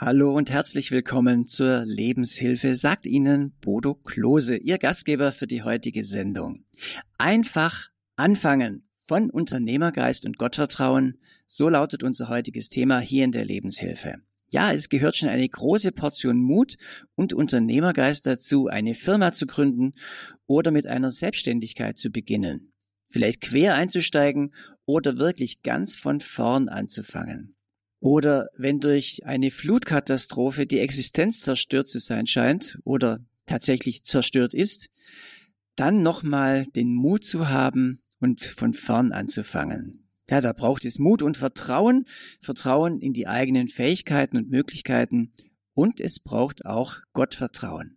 Hallo und herzlich willkommen zur Lebenshilfe, sagt Ihnen Bodo Klose, Ihr Gastgeber für die heutige Sendung. Einfach anfangen von Unternehmergeist und Gottvertrauen, so lautet unser heutiges Thema hier in der Lebenshilfe. Ja, es gehört schon eine große Portion Mut und Unternehmergeist dazu, eine Firma zu gründen oder mit einer Selbstständigkeit zu beginnen. Vielleicht quer einzusteigen oder wirklich ganz von vorn anzufangen. Oder wenn durch eine Flutkatastrophe die Existenz zerstört zu sein scheint oder tatsächlich zerstört ist, dann nochmal den Mut zu haben und von vorn anzufangen. Ja, da braucht es Mut und Vertrauen, Vertrauen in die eigenen Fähigkeiten und Möglichkeiten und es braucht auch Gottvertrauen,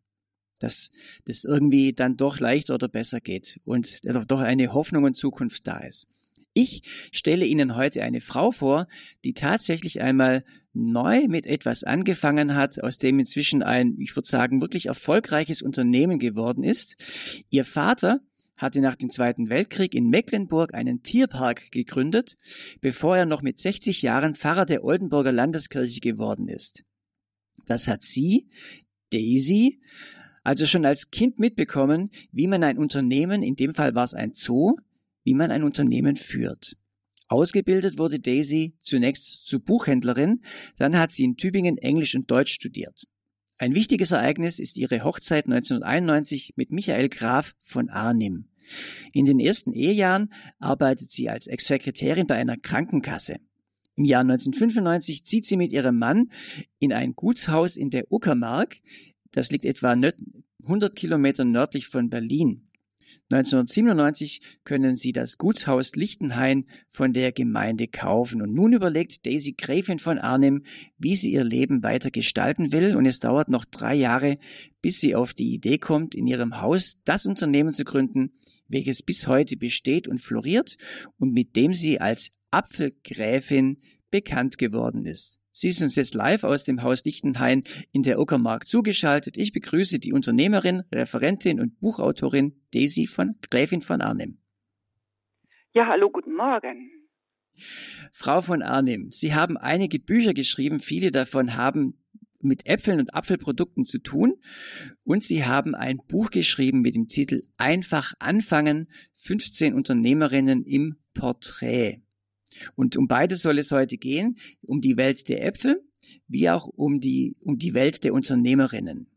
dass das irgendwie dann doch leichter oder besser geht und doch eine Hoffnung und Zukunft da ist. Ich stelle Ihnen heute eine Frau vor, die tatsächlich einmal neu mit etwas angefangen hat, aus dem inzwischen ein, ich würde sagen, wirklich erfolgreiches Unternehmen geworden ist. Ihr Vater hatte nach dem Zweiten Weltkrieg in Mecklenburg einen Tierpark gegründet, bevor er noch mit 60 Jahren Pfarrer der Oldenburger Landeskirche geworden ist. Das hat sie, Daisy, also schon als Kind mitbekommen, wie man ein Unternehmen, in dem Fall war es ein Zoo, wie man ein Unternehmen führt. Ausgebildet wurde Daisy zunächst zur Buchhändlerin, dann hat sie in Tübingen Englisch und Deutsch studiert. Ein wichtiges Ereignis ist ihre Hochzeit 1991 mit Michael Graf von Arnim. In den ersten Ehejahren arbeitet sie als Ex-Sekretärin bei einer Krankenkasse. Im Jahr 1995 zieht sie mit ihrem Mann in ein Gutshaus in der Uckermark. Das liegt etwa 100 Kilometer nördlich von Berlin. 1997 können sie das Gutshaus Lichtenhain von der Gemeinde kaufen. Und nun überlegt Daisy Gräfin von Arnim, wie sie ihr Leben weiter gestalten will. Und es dauert noch drei Jahre, bis sie auf die Idee kommt, in ihrem Haus das Unternehmen zu gründen, welches bis heute besteht und floriert und mit dem sie als Apfelgräfin bekannt geworden ist. Sie ist uns jetzt live aus dem Haus Lichtenhain in der Uckermark zugeschaltet. Ich begrüße die Unternehmerin, Referentin und Buchautorin Daisy von Gräfin von Arnim. Ja, hallo, guten Morgen. Frau von Arnim, Sie haben einige Bücher geschrieben, viele davon haben mit Äpfeln und Apfelprodukten zu tun. Und Sie haben ein Buch geschrieben mit dem Titel Einfach anfangen, 15 Unternehmerinnen im Porträt. Und um beides soll es heute gehen, um die Welt der Äpfel, wie auch um die, um die Welt der Unternehmerinnen.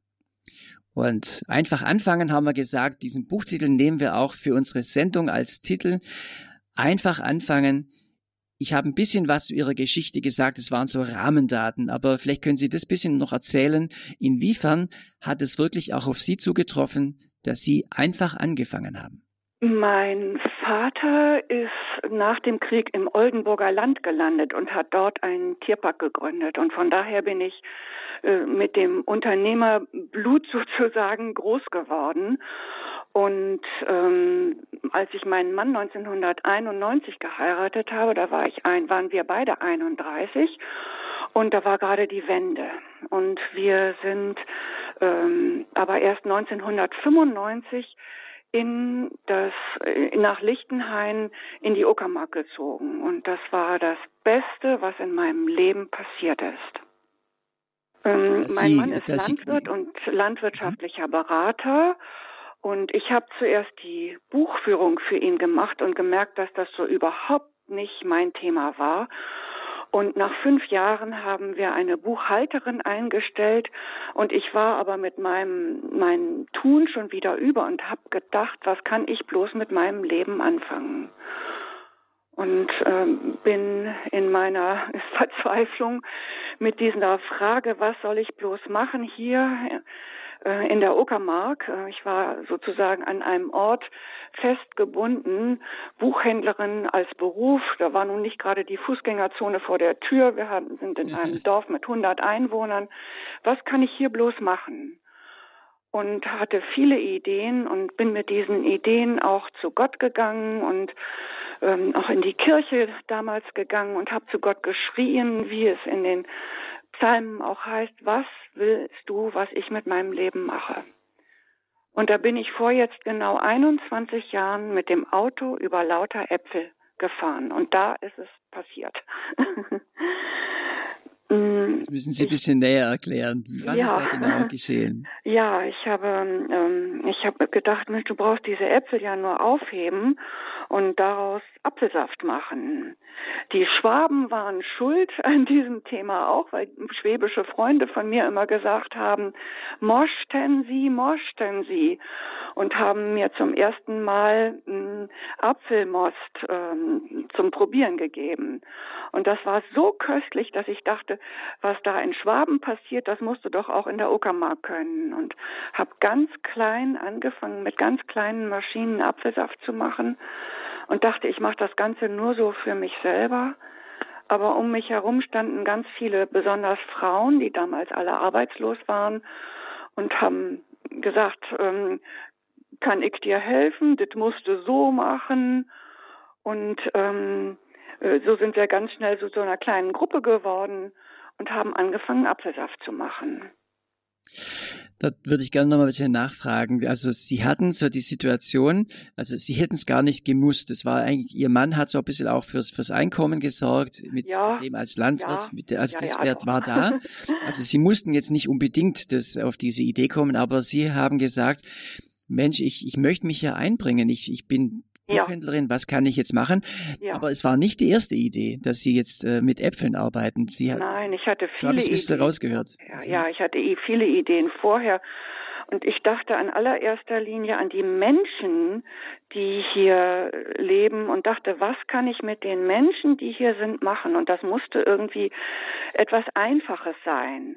Und einfach anfangen haben wir gesagt, diesen Buchtitel nehmen wir auch für unsere Sendung als Titel. Einfach anfangen. Ich habe ein bisschen was zu Ihrer Geschichte gesagt, es waren so Rahmendaten, aber vielleicht können Sie das bisschen noch erzählen. Inwiefern hat es wirklich auch auf Sie zugetroffen, dass Sie einfach angefangen haben? Mein Vater ist nach dem Krieg im Oldenburger Land gelandet und hat dort einen Tierpark gegründet. Und von daher bin ich äh, mit dem Unternehmerblut sozusagen groß geworden. Und ähm, als ich meinen Mann 1991 geheiratet habe, da war ich ein, waren wir beide 31 und da war gerade die Wende. Und wir sind ähm, aber erst 1995 in das nach Lichtenhain in die Uckermark gezogen. Und das war das Beste, was in meinem Leben passiert ist. Ähm, mein Sie, Mann ist Landwirt Sie, und landwirtschaftlicher Berater. Und ich habe zuerst die Buchführung für ihn gemacht und gemerkt, dass das so überhaupt nicht mein Thema war und nach fünf Jahren haben wir eine Buchhalterin eingestellt und ich war aber mit meinem, meinem Tun schon wieder über und habe gedacht, was kann ich bloß mit meinem Leben anfangen? Und ähm, bin in meiner Verzweiflung mit dieser Frage, was soll ich bloß machen hier in der Uckermark. Äh, ich war sozusagen an einem Ort festgebunden, Buchhändlerin als Beruf. Da war nun nicht gerade die Fußgängerzone vor der Tür. Wir sind in einem Dorf mit 100 Einwohnern. Was kann ich hier bloß machen? Und hatte viele Ideen und bin mit diesen Ideen auch zu Gott gegangen und ähm, auch in die Kirche damals gegangen und habe zu Gott geschrien, wie es in den Psalmen auch heißt, was willst du, was ich mit meinem Leben mache? Und da bin ich vor jetzt genau 21 Jahren mit dem Auto über lauter Äpfel gefahren. Und da ist es passiert. Mm, das müssen Sie ein bisschen näher erklären. Was ja. ist da genau geschehen? Ja, ich habe, ähm, ich habe gedacht, Mensch, du brauchst diese Äpfel ja nur aufheben und daraus Apfelsaft machen. Die Schwaben waren schuld an diesem Thema auch, weil schwäbische Freunde von mir immer gesagt haben, mochten Sie, mochten Sie und haben mir zum ersten Mal hm, Apfelmost ähm, zum Probieren gegeben. Und das war so köstlich, dass ich dachte, was da in Schwaben passiert, das musst du doch auch in der Uckermark können. Und habe ganz klein angefangen, mit ganz kleinen Maschinen Apfelsaft zu machen und dachte, ich mache das Ganze nur so für mich selber. Aber um mich herum standen ganz viele, besonders Frauen, die damals alle arbeitslos waren und haben gesagt, ähm, kann ich dir helfen? Das musst du so machen. Und ähm, äh, so sind wir ganz schnell zu so einer kleinen Gruppe geworden und haben angefangen, Apfelsaft zu machen. Da würde ich gerne noch mal ein bisschen nachfragen. Also Sie hatten so die Situation, also Sie hätten es gar nicht gemusst. Es war eigentlich, Ihr Mann hat so ein bisschen auch fürs, fürs Einkommen gesorgt, mit ja, dem als Landwirt, ja, mit, also ja, das Wert war da. Also Sie mussten jetzt nicht unbedingt das, auf diese Idee kommen, aber Sie haben gesagt, Mensch, ich, ich möchte mich ja einbringen. Ich, ich bin Buchhändlerin, ja. was kann ich jetzt machen? Ja. Aber es war nicht die erste Idee, dass Sie jetzt äh, mit Äpfeln arbeiten. Sie Nein, ich hatte viele so habe ich ein bisschen rausgehört. Ja, ja, ich hatte eh viele Ideen vorher. Und ich dachte an allererster Linie an die Menschen, die hier leben und dachte, was kann ich mit den Menschen, die hier sind, machen? Und das musste irgendwie etwas Einfaches sein.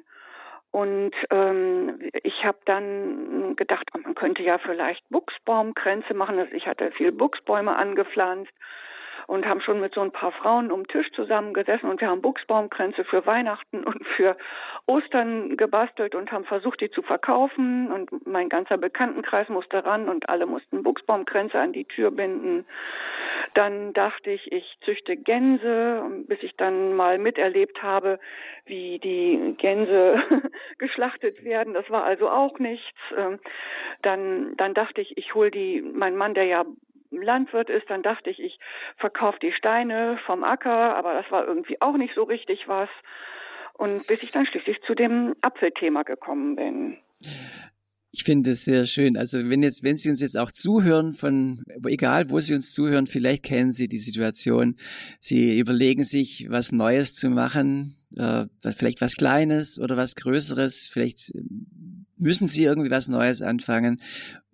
Und ähm, ich habe dann gedacht, man könnte ja vielleicht Buchsbaumkränze machen. Also ich hatte viel Buchsbäume angepflanzt und haben schon mit so ein paar Frauen um den Tisch zusammengesessen und wir haben Buchsbaumkränze für Weihnachten und für Ostern gebastelt und haben versucht, die zu verkaufen und mein ganzer Bekanntenkreis musste ran und alle mussten Buchsbaumkränze an die Tür binden. Dann dachte ich, ich züchte Gänse, bis ich dann mal miterlebt habe, wie die Gänse geschlachtet werden. Das war also auch nichts. Ähm, dann, dann dachte ich, ich hole die, mein Mann, der ja Landwirt ist, dann dachte ich, ich verkaufe die Steine vom Acker, aber das war irgendwie auch nicht so richtig was. Und bis ich dann schließlich zu dem Apfelthema gekommen bin. Ich finde es sehr schön. Also wenn jetzt, wenn Sie uns jetzt auch zuhören von, egal wo Sie uns zuhören, vielleicht kennen Sie die Situation. Sie überlegen sich, was Neues zu machen, äh, vielleicht was Kleines oder was Größeres. Vielleicht müssen Sie irgendwie was Neues anfangen.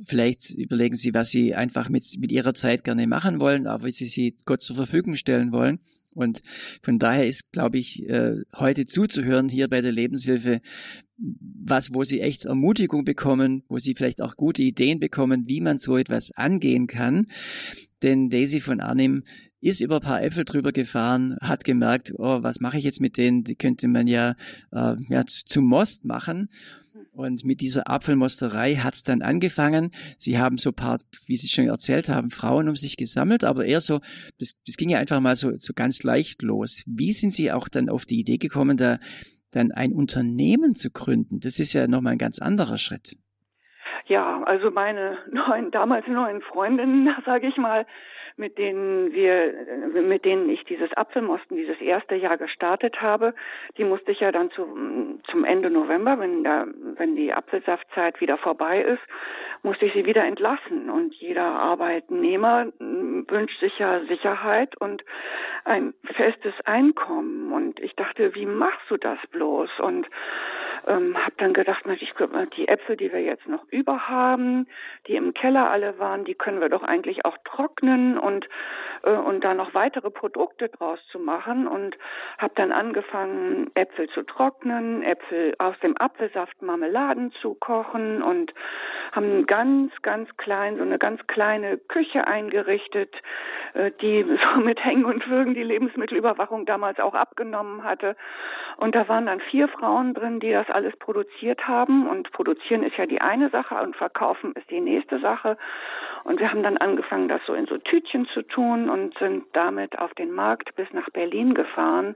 Vielleicht überlegen Sie, was Sie einfach mit, mit Ihrer Zeit gerne machen wollen, aber wie Sie sie Gott zur Verfügung stellen wollen. Und von daher ist, glaube ich, äh, heute zuzuhören hier bei der Lebenshilfe, was, wo Sie echt Ermutigung bekommen, wo Sie vielleicht auch gute Ideen bekommen, wie man so etwas angehen kann. Denn Daisy von Arnim ist über ein paar Äpfel drüber gefahren, hat gemerkt, oh, was mache ich jetzt mit denen? Die könnte man ja, äh, ja zum Most machen. Und mit dieser Apfelmosterei hat's dann angefangen. Sie haben so paar, wie Sie schon erzählt haben, Frauen um sich gesammelt, aber eher so, das, das ging ja einfach mal so, so ganz leicht los. Wie sind Sie auch dann auf die Idee gekommen, da dann ein Unternehmen zu gründen? Das ist ja nochmal ein ganz anderer Schritt. Ja, also meine neuen, damals neuen Freundinnen, sage ich mal, mit denen wir, mit denen ich dieses Apfelmosten, dieses erste Jahr gestartet habe, die musste ich ja dann zu, zum Ende November, wenn der, wenn die Apfelsaftzeit wieder vorbei ist, musste ich sie wieder entlassen. Und jeder Arbeitnehmer wünscht sich ja Sicherheit und ein festes Einkommen. Und ich dachte, wie machst du das bloß? Und ähm, habe dann gedacht, ich, die Äpfel, die wir jetzt noch über haben, die im Keller alle waren, die können wir doch eigentlich auch trocknen und äh, und da noch weitere Produkte draus zu machen. Und habe dann angefangen Äpfel zu trocknen, Äpfel aus dem Apfelsaft Marmeladen zu kochen und haben ganz ganz klein so eine ganz kleine Küche eingerichtet, äh, die so mit Hängen und Würgen die Lebensmittelüberwachung damals auch abgenommen hatte. Und da waren dann vier Frauen drin, die das alles produziert haben. Und produzieren ist ja die eine Sache und verkaufen ist die nächste Sache. Und wir haben dann angefangen das so in so Tütchen Mädchen zu tun und sind damit auf den Markt bis nach Berlin gefahren.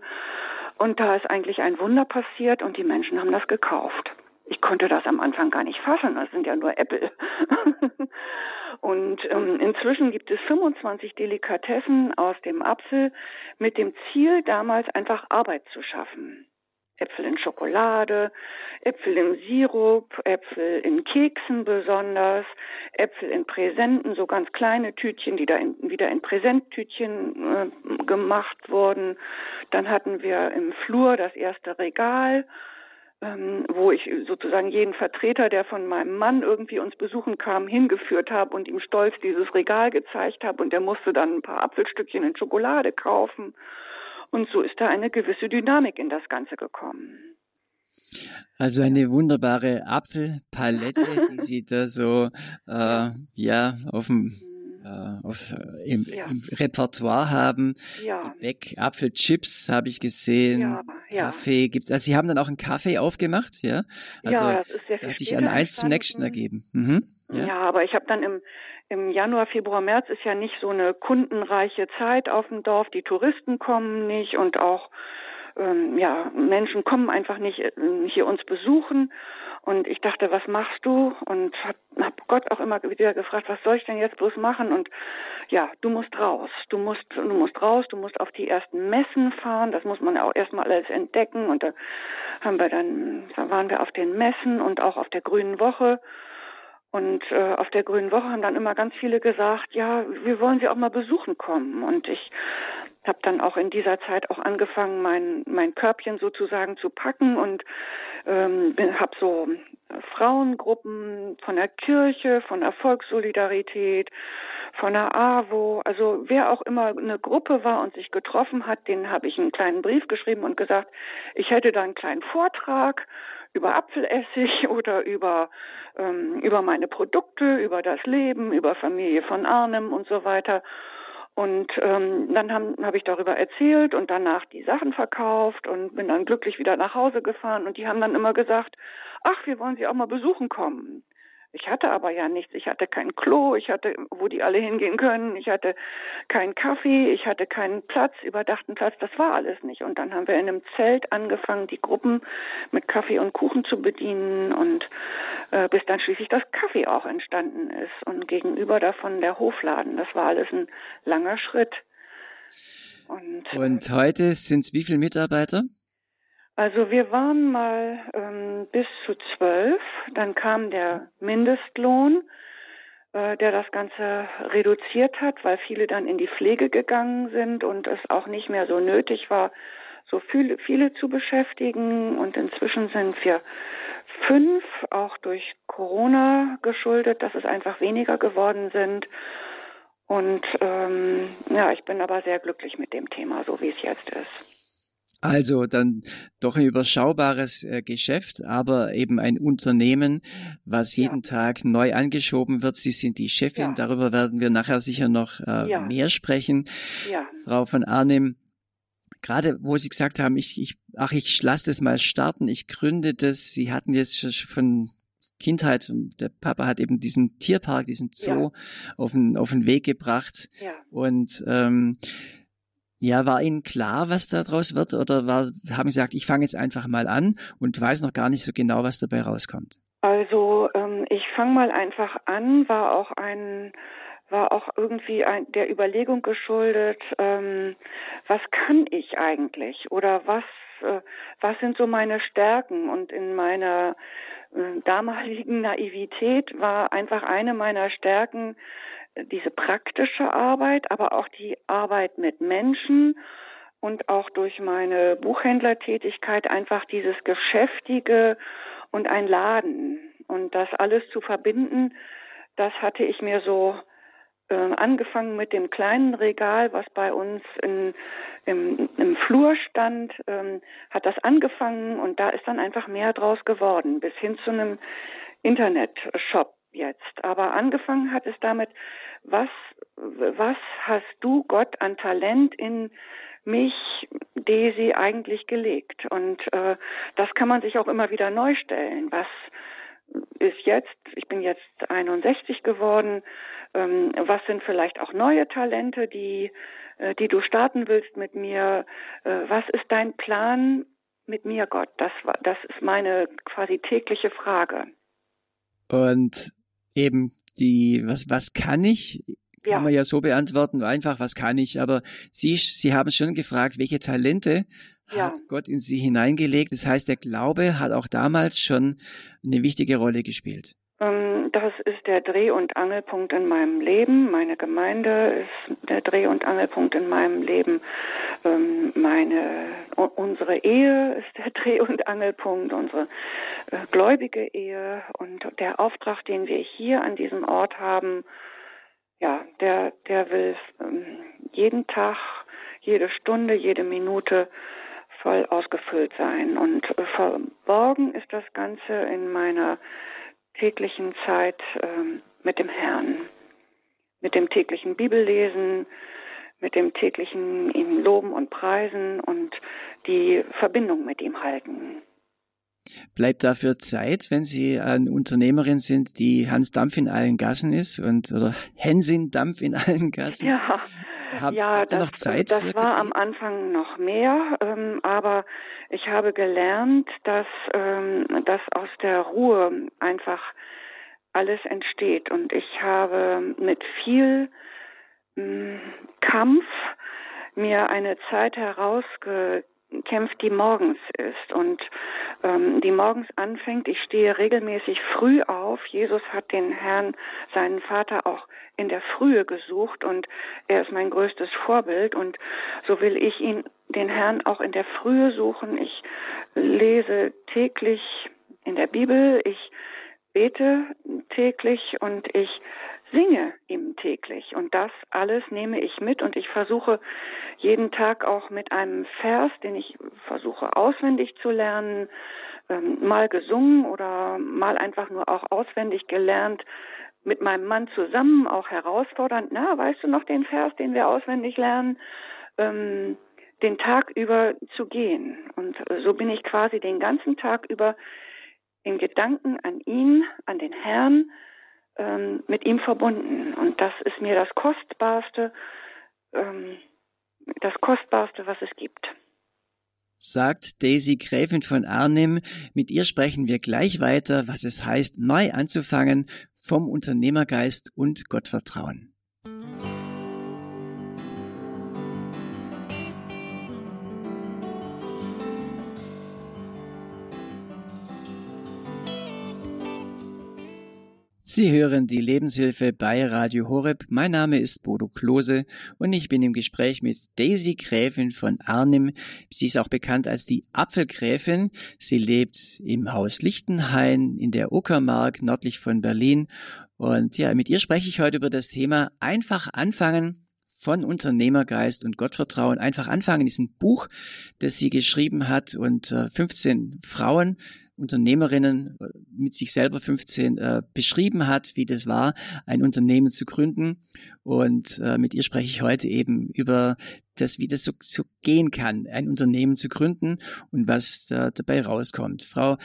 Und da ist eigentlich ein Wunder passiert und die Menschen haben das gekauft. Ich konnte das am Anfang gar nicht fassen, das sind ja nur Äpfel. und ähm, inzwischen gibt es 25 Delikatessen aus dem Apfel mit dem Ziel, damals einfach Arbeit zu schaffen. Äpfel in Schokolade, Äpfel im Sirup, Äpfel in Keksen besonders, Äpfel in Präsenten, so ganz kleine Tütchen, die da in, wieder in Präsenttütchen äh, gemacht wurden. Dann hatten wir im Flur das erste Regal, ähm, wo ich sozusagen jeden Vertreter, der von meinem Mann irgendwie uns besuchen kam, hingeführt habe und ihm stolz dieses Regal gezeigt habe und der musste dann ein paar Apfelstückchen in Schokolade kaufen. Und so ist da eine gewisse Dynamik in das Ganze gekommen. Also eine wunderbare Apfelpalette, die Sie da so äh, ja auf dem äh, auf, äh, im, ja. im, Repertoire haben. Ja. Gebäck, Apfelchips habe ich gesehen. Ja, ja. Kaffee gibt's. Also Sie haben dann auch einen Kaffee aufgemacht, ja? Also ja, das ist sehr hat sich an eins zum nächsten ergeben. Mhm. Ja. ja, aber ich habe dann im im Januar, Februar, März ist ja nicht so eine kundenreiche Zeit auf dem Dorf. Die Touristen kommen nicht und auch ähm, ja Menschen kommen einfach nicht äh, hier uns besuchen. Und ich dachte, was machst du? Und hab, hab Gott auch immer wieder gefragt, was soll ich denn jetzt bloß machen? Und ja, du musst raus. Du musst, du musst raus, du musst auf die ersten Messen fahren. Das muss man auch erstmal alles entdecken. Und da haben wir dann, da waren wir auf den Messen und auch auf der Grünen Woche. Und äh, auf der Grünen Woche haben dann immer ganz viele gesagt, ja, wir wollen Sie auch mal besuchen kommen. Und ich habe dann auch in dieser Zeit auch angefangen, mein mein Körbchen sozusagen zu packen und ähm, habe so Frauengruppen von der Kirche, von der Volkssolidarität, von der AWO, also wer auch immer eine Gruppe war und sich getroffen hat, den habe ich einen kleinen Brief geschrieben und gesagt, ich hätte da einen kleinen Vortrag über Apfelessig oder über ähm, über meine Produkte, über das Leben, über Familie von Arnem und so weiter. Und ähm, dann habe hab ich darüber erzählt und danach die Sachen verkauft und bin dann glücklich wieder nach Hause gefahren. Und die haben dann immer gesagt, ach, wir wollen Sie auch mal besuchen kommen. Ich hatte aber ja nichts. Ich hatte kein Klo, ich hatte, wo die alle hingehen können. Ich hatte keinen Kaffee, ich hatte keinen Platz, überdachten Platz. Das war alles nicht. Und dann haben wir in einem Zelt angefangen, die Gruppen mit Kaffee und Kuchen zu bedienen und äh, bis dann schließlich das Kaffee auch entstanden ist. Und gegenüber davon der Hofladen. Das war alles ein langer Schritt. Und, und heute sind es wie viele Mitarbeiter? Also wir waren mal ähm, bis zu zwölf, dann kam der Mindestlohn, äh, der das Ganze reduziert hat, weil viele dann in die Pflege gegangen sind und es auch nicht mehr so nötig war, so viele, viele zu beschäftigen. Und inzwischen sind wir fünf, auch durch Corona geschuldet, dass es einfach weniger geworden sind. Und ähm, ja, ich bin aber sehr glücklich mit dem Thema, so wie es jetzt ist. Also dann doch ein überschaubares äh, Geschäft, aber eben ein Unternehmen, was jeden ja. Tag neu angeschoben wird. Sie sind die Chefin, ja. darüber werden wir nachher sicher noch äh, ja. mehr sprechen. Frau von Arnim, gerade wo Sie gesagt haben, ich, ich ach, ich lasse das mal starten, ich gründe das. Sie hatten jetzt von Kindheit, der Papa hat eben diesen Tierpark, diesen Zoo auf, den, auf den Weg gebracht. Und ähm, ja, war Ihnen klar, was daraus wird, oder war, haben Sie gesagt, ich fange jetzt einfach mal an und weiß noch gar nicht so genau, was dabei rauskommt? Also ähm, ich fange mal einfach an, war auch ein war auch irgendwie ein, der Überlegung geschuldet, ähm, was kann ich eigentlich? Oder was äh, was sind so meine Stärken? Und in meiner äh, damaligen Naivität war einfach eine meiner Stärken diese praktische Arbeit, aber auch die Arbeit mit Menschen und auch durch meine Buchhändlertätigkeit einfach dieses Geschäftige und ein Laden und das alles zu verbinden, das hatte ich mir so äh, angefangen mit dem kleinen Regal, was bei uns in, im, im Flur stand, ähm, hat das angefangen und da ist dann einfach mehr draus geworden, bis hin zu einem Internetshop jetzt. Aber angefangen hat es damit, was, was hast du Gott an Talent in mich, Daisy, eigentlich gelegt? Und äh, das kann man sich auch immer wieder neu stellen. Was ist jetzt, ich bin jetzt 61 geworden, ähm, was sind vielleicht auch neue Talente, die, äh, die du starten willst mit mir? Äh, was ist dein Plan mit mir, Gott? Das, das ist meine quasi tägliche Frage. Und eben die, was, was kann ich? Kann ja. man ja so beantworten, einfach, was kann ich? Aber Sie, Sie haben schon gefragt, welche Talente ja. hat Gott in sie hineingelegt. Das heißt, der Glaube hat auch damals schon eine wichtige Rolle gespielt. Ähm, das ist der Dreh- und Angelpunkt in meinem Leben. Meine Gemeinde ist der Dreh- und Angelpunkt in meinem Leben. Ähm, meine, unsere Ehe ist der Dreh- und Angelpunkt, unsere äh, gläubige Ehe und der Auftrag, den wir hier an diesem Ort haben, ja, der, der will ähm, jeden Tag, jede Stunde, jede Minute voll ausgefüllt sein. Und äh, verborgen ist das Ganze in meiner täglichen Zeit ähm, mit dem Herrn, mit dem täglichen Bibellesen, mit dem täglichen ihn loben und preisen und die Verbindung mit ihm halten. Bleibt dafür Zeit, wenn Sie eine Unternehmerin sind, die Hans Dampf in allen Gassen ist und oder Hensin Dampf in allen Gassen? Ja, hab, ja, das, noch Zeit das war am Anfang noch mehr, ähm, aber ich habe gelernt, dass, ähm, dass aus der Ruhe einfach alles entsteht. Und ich habe mit viel ähm, Kampf mir eine Zeit herausge kämpft, die morgens ist und ähm, die morgens anfängt. Ich stehe regelmäßig früh auf. Jesus hat den Herrn, seinen Vater, auch in der Frühe gesucht und er ist mein größtes Vorbild und so will ich ihn, den Herrn, auch in der Frühe suchen. Ich lese täglich in der Bibel, ich bete täglich und ich singe ihm täglich. Und das alles nehme ich mit und ich versuche jeden Tag auch mit einem Vers, den ich versuche auswendig zu lernen, ähm, mal gesungen oder mal einfach nur auch auswendig gelernt, mit meinem Mann zusammen auch herausfordernd, na, weißt du noch den Vers, den wir auswendig lernen, ähm, den Tag über zu gehen. Und so bin ich quasi den ganzen Tag über in Gedanken an ihn, an den Herrn, ähm, mit ihm verbunden. Und das ist mir das Kostbarste, ähm, das Kostbarste, was es gibt. Sagt Daisy Gräfin von Arnim. Mit ihr sprechen wir gleich weiter, was es heißt, neu anzufangen vom Unternehmergeist und Gottvertrauen. Sie hören die Lebenshilfe bei Radio Horeb. Mein Name ist Bodo Klose und ich bin im Gespräch mit Daisy Gräfin von Arnim. Sie ist auch bekannt als die Apfelgräfin. Sie lebt im Haus Lichtenhain in der Uckermark nördlich von Berlin. Und ja, mit ihr spreche ich heute über das Thema einfach anfangen von Unternehmergeist und Gottvertrauen. Einfach anfangen ist ein Buch, das sie geschrieben hat und 15 äh, Frauen Unternehmerinnen äh, mit sich selber 15 äh, beschrieben hat, wie das war, ein Unternehmen zu gründen. Und äh, mit ihr spreche ich heute eben über das, wie das so, so gehen kann, ein Unternehmen zu gründen und was da dabei rauskommt. Frau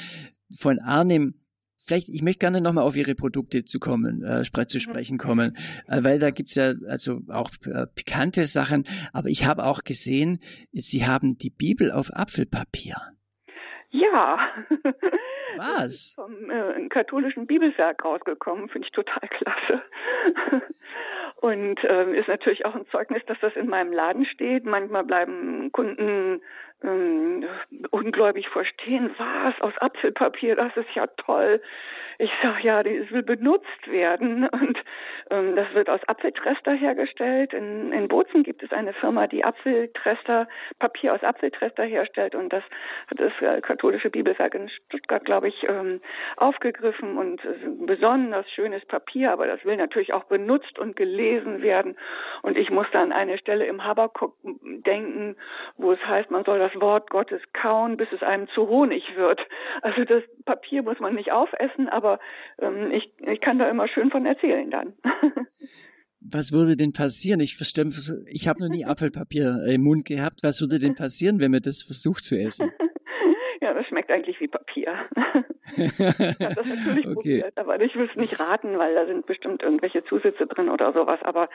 von Arnim, vielleicht, ich möchte gerne nochmal auf Ihre Produkte zu kommen, äh, zu mhm. sprechen kommen, äh, weil da gibt's ja also auch äh, pikante Sachen, aber ich habe auch gesehen, Sie haben die Bibel auf Apfelpapier. Ja. Was? Vom äh, katholischen Bibelwerk rausgekommen, finde ich total klasse. Und ähm, ist natürlich auch ein Zeugnis, dass das in meinem Laden steht. Manchmal bleiben Kunden ähm, ungläubig verstehen, was aus Apfelpapier, das ist ja toll. Ich sag ja, das will benutzt werden und ähm, das wird aus Apfeltrester hergestellt. In, in Bozen gibt es eine Firma, die Apfeltrester, Papier aus Apfeltrester herstellt und das hat das äh, katholische Bibelwerk in Stuttgart, glaube ich, ähm, aufgegriffen und besonders schönes Papier, aber das will natürlich auch benutzt und gelesen werden. Und ich muss an eine Stelle im Habakuk denken, wo es heißt, man soll das Wort Gottes kauen, bis es einem zu Honig wird. Also das Papier muss man nicht aufessen, aber aber ähm, ich, ich kann da immer schön von erzählen dann. Was würde denn passieren? Ich verstehe, ich habe noch nie Apfelpapier im Mund gehabt. Was würde denn passieren, wenn man das versucht zu essen? Ja, das schmeckt eigentlich wie Papier. Das natürlich okay. probiert, aber ich will es nicht raten, weil da sind bestimmt irgendwelche Zusätze drin oder sowas. Aber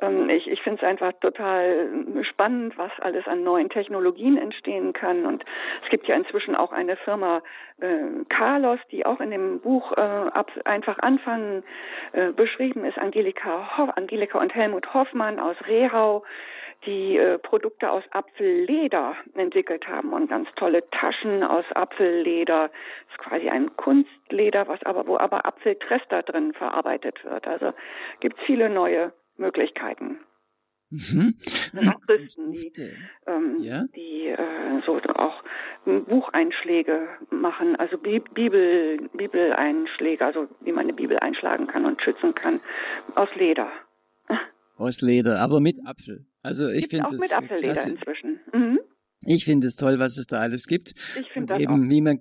ähm, ich, ich finde es einfach total spannend, was alles an neuen Technologien entstehen kann. Und es gibt ja inzwischen auch eine Firma äh, Carlos, die auch in dem Buch äh, ab, einfach anfangen äh, beschrieben ist, Angelika, Hoff, Angelika und Helmut Hoffmann aus Rehau die äh, Produkte aus Apfelleder entwickelt haben und ganz tolle Taschen aus Apfelleder. Das ist quasi ein Kunstleder, was aber, wo aber Apfeltrester drin verarbeitet wird. Also gibt es viele neue Möglichkeiten. Mhm. Auch Christen, die, ähm, ja? die äh, so auch Bucheinschläge machen, also Bibel, Bibeleinschläge, also wie man eine Bibel einschlagen kann und schützen kann, aus Leder. Aus Leder, aber mit Apfel. Also ich finde es mit Apfelleder klasse. inzwischen. Mhm. Ich finde es toll, was es da alles gibt. Ich finde das eben, auch. wie man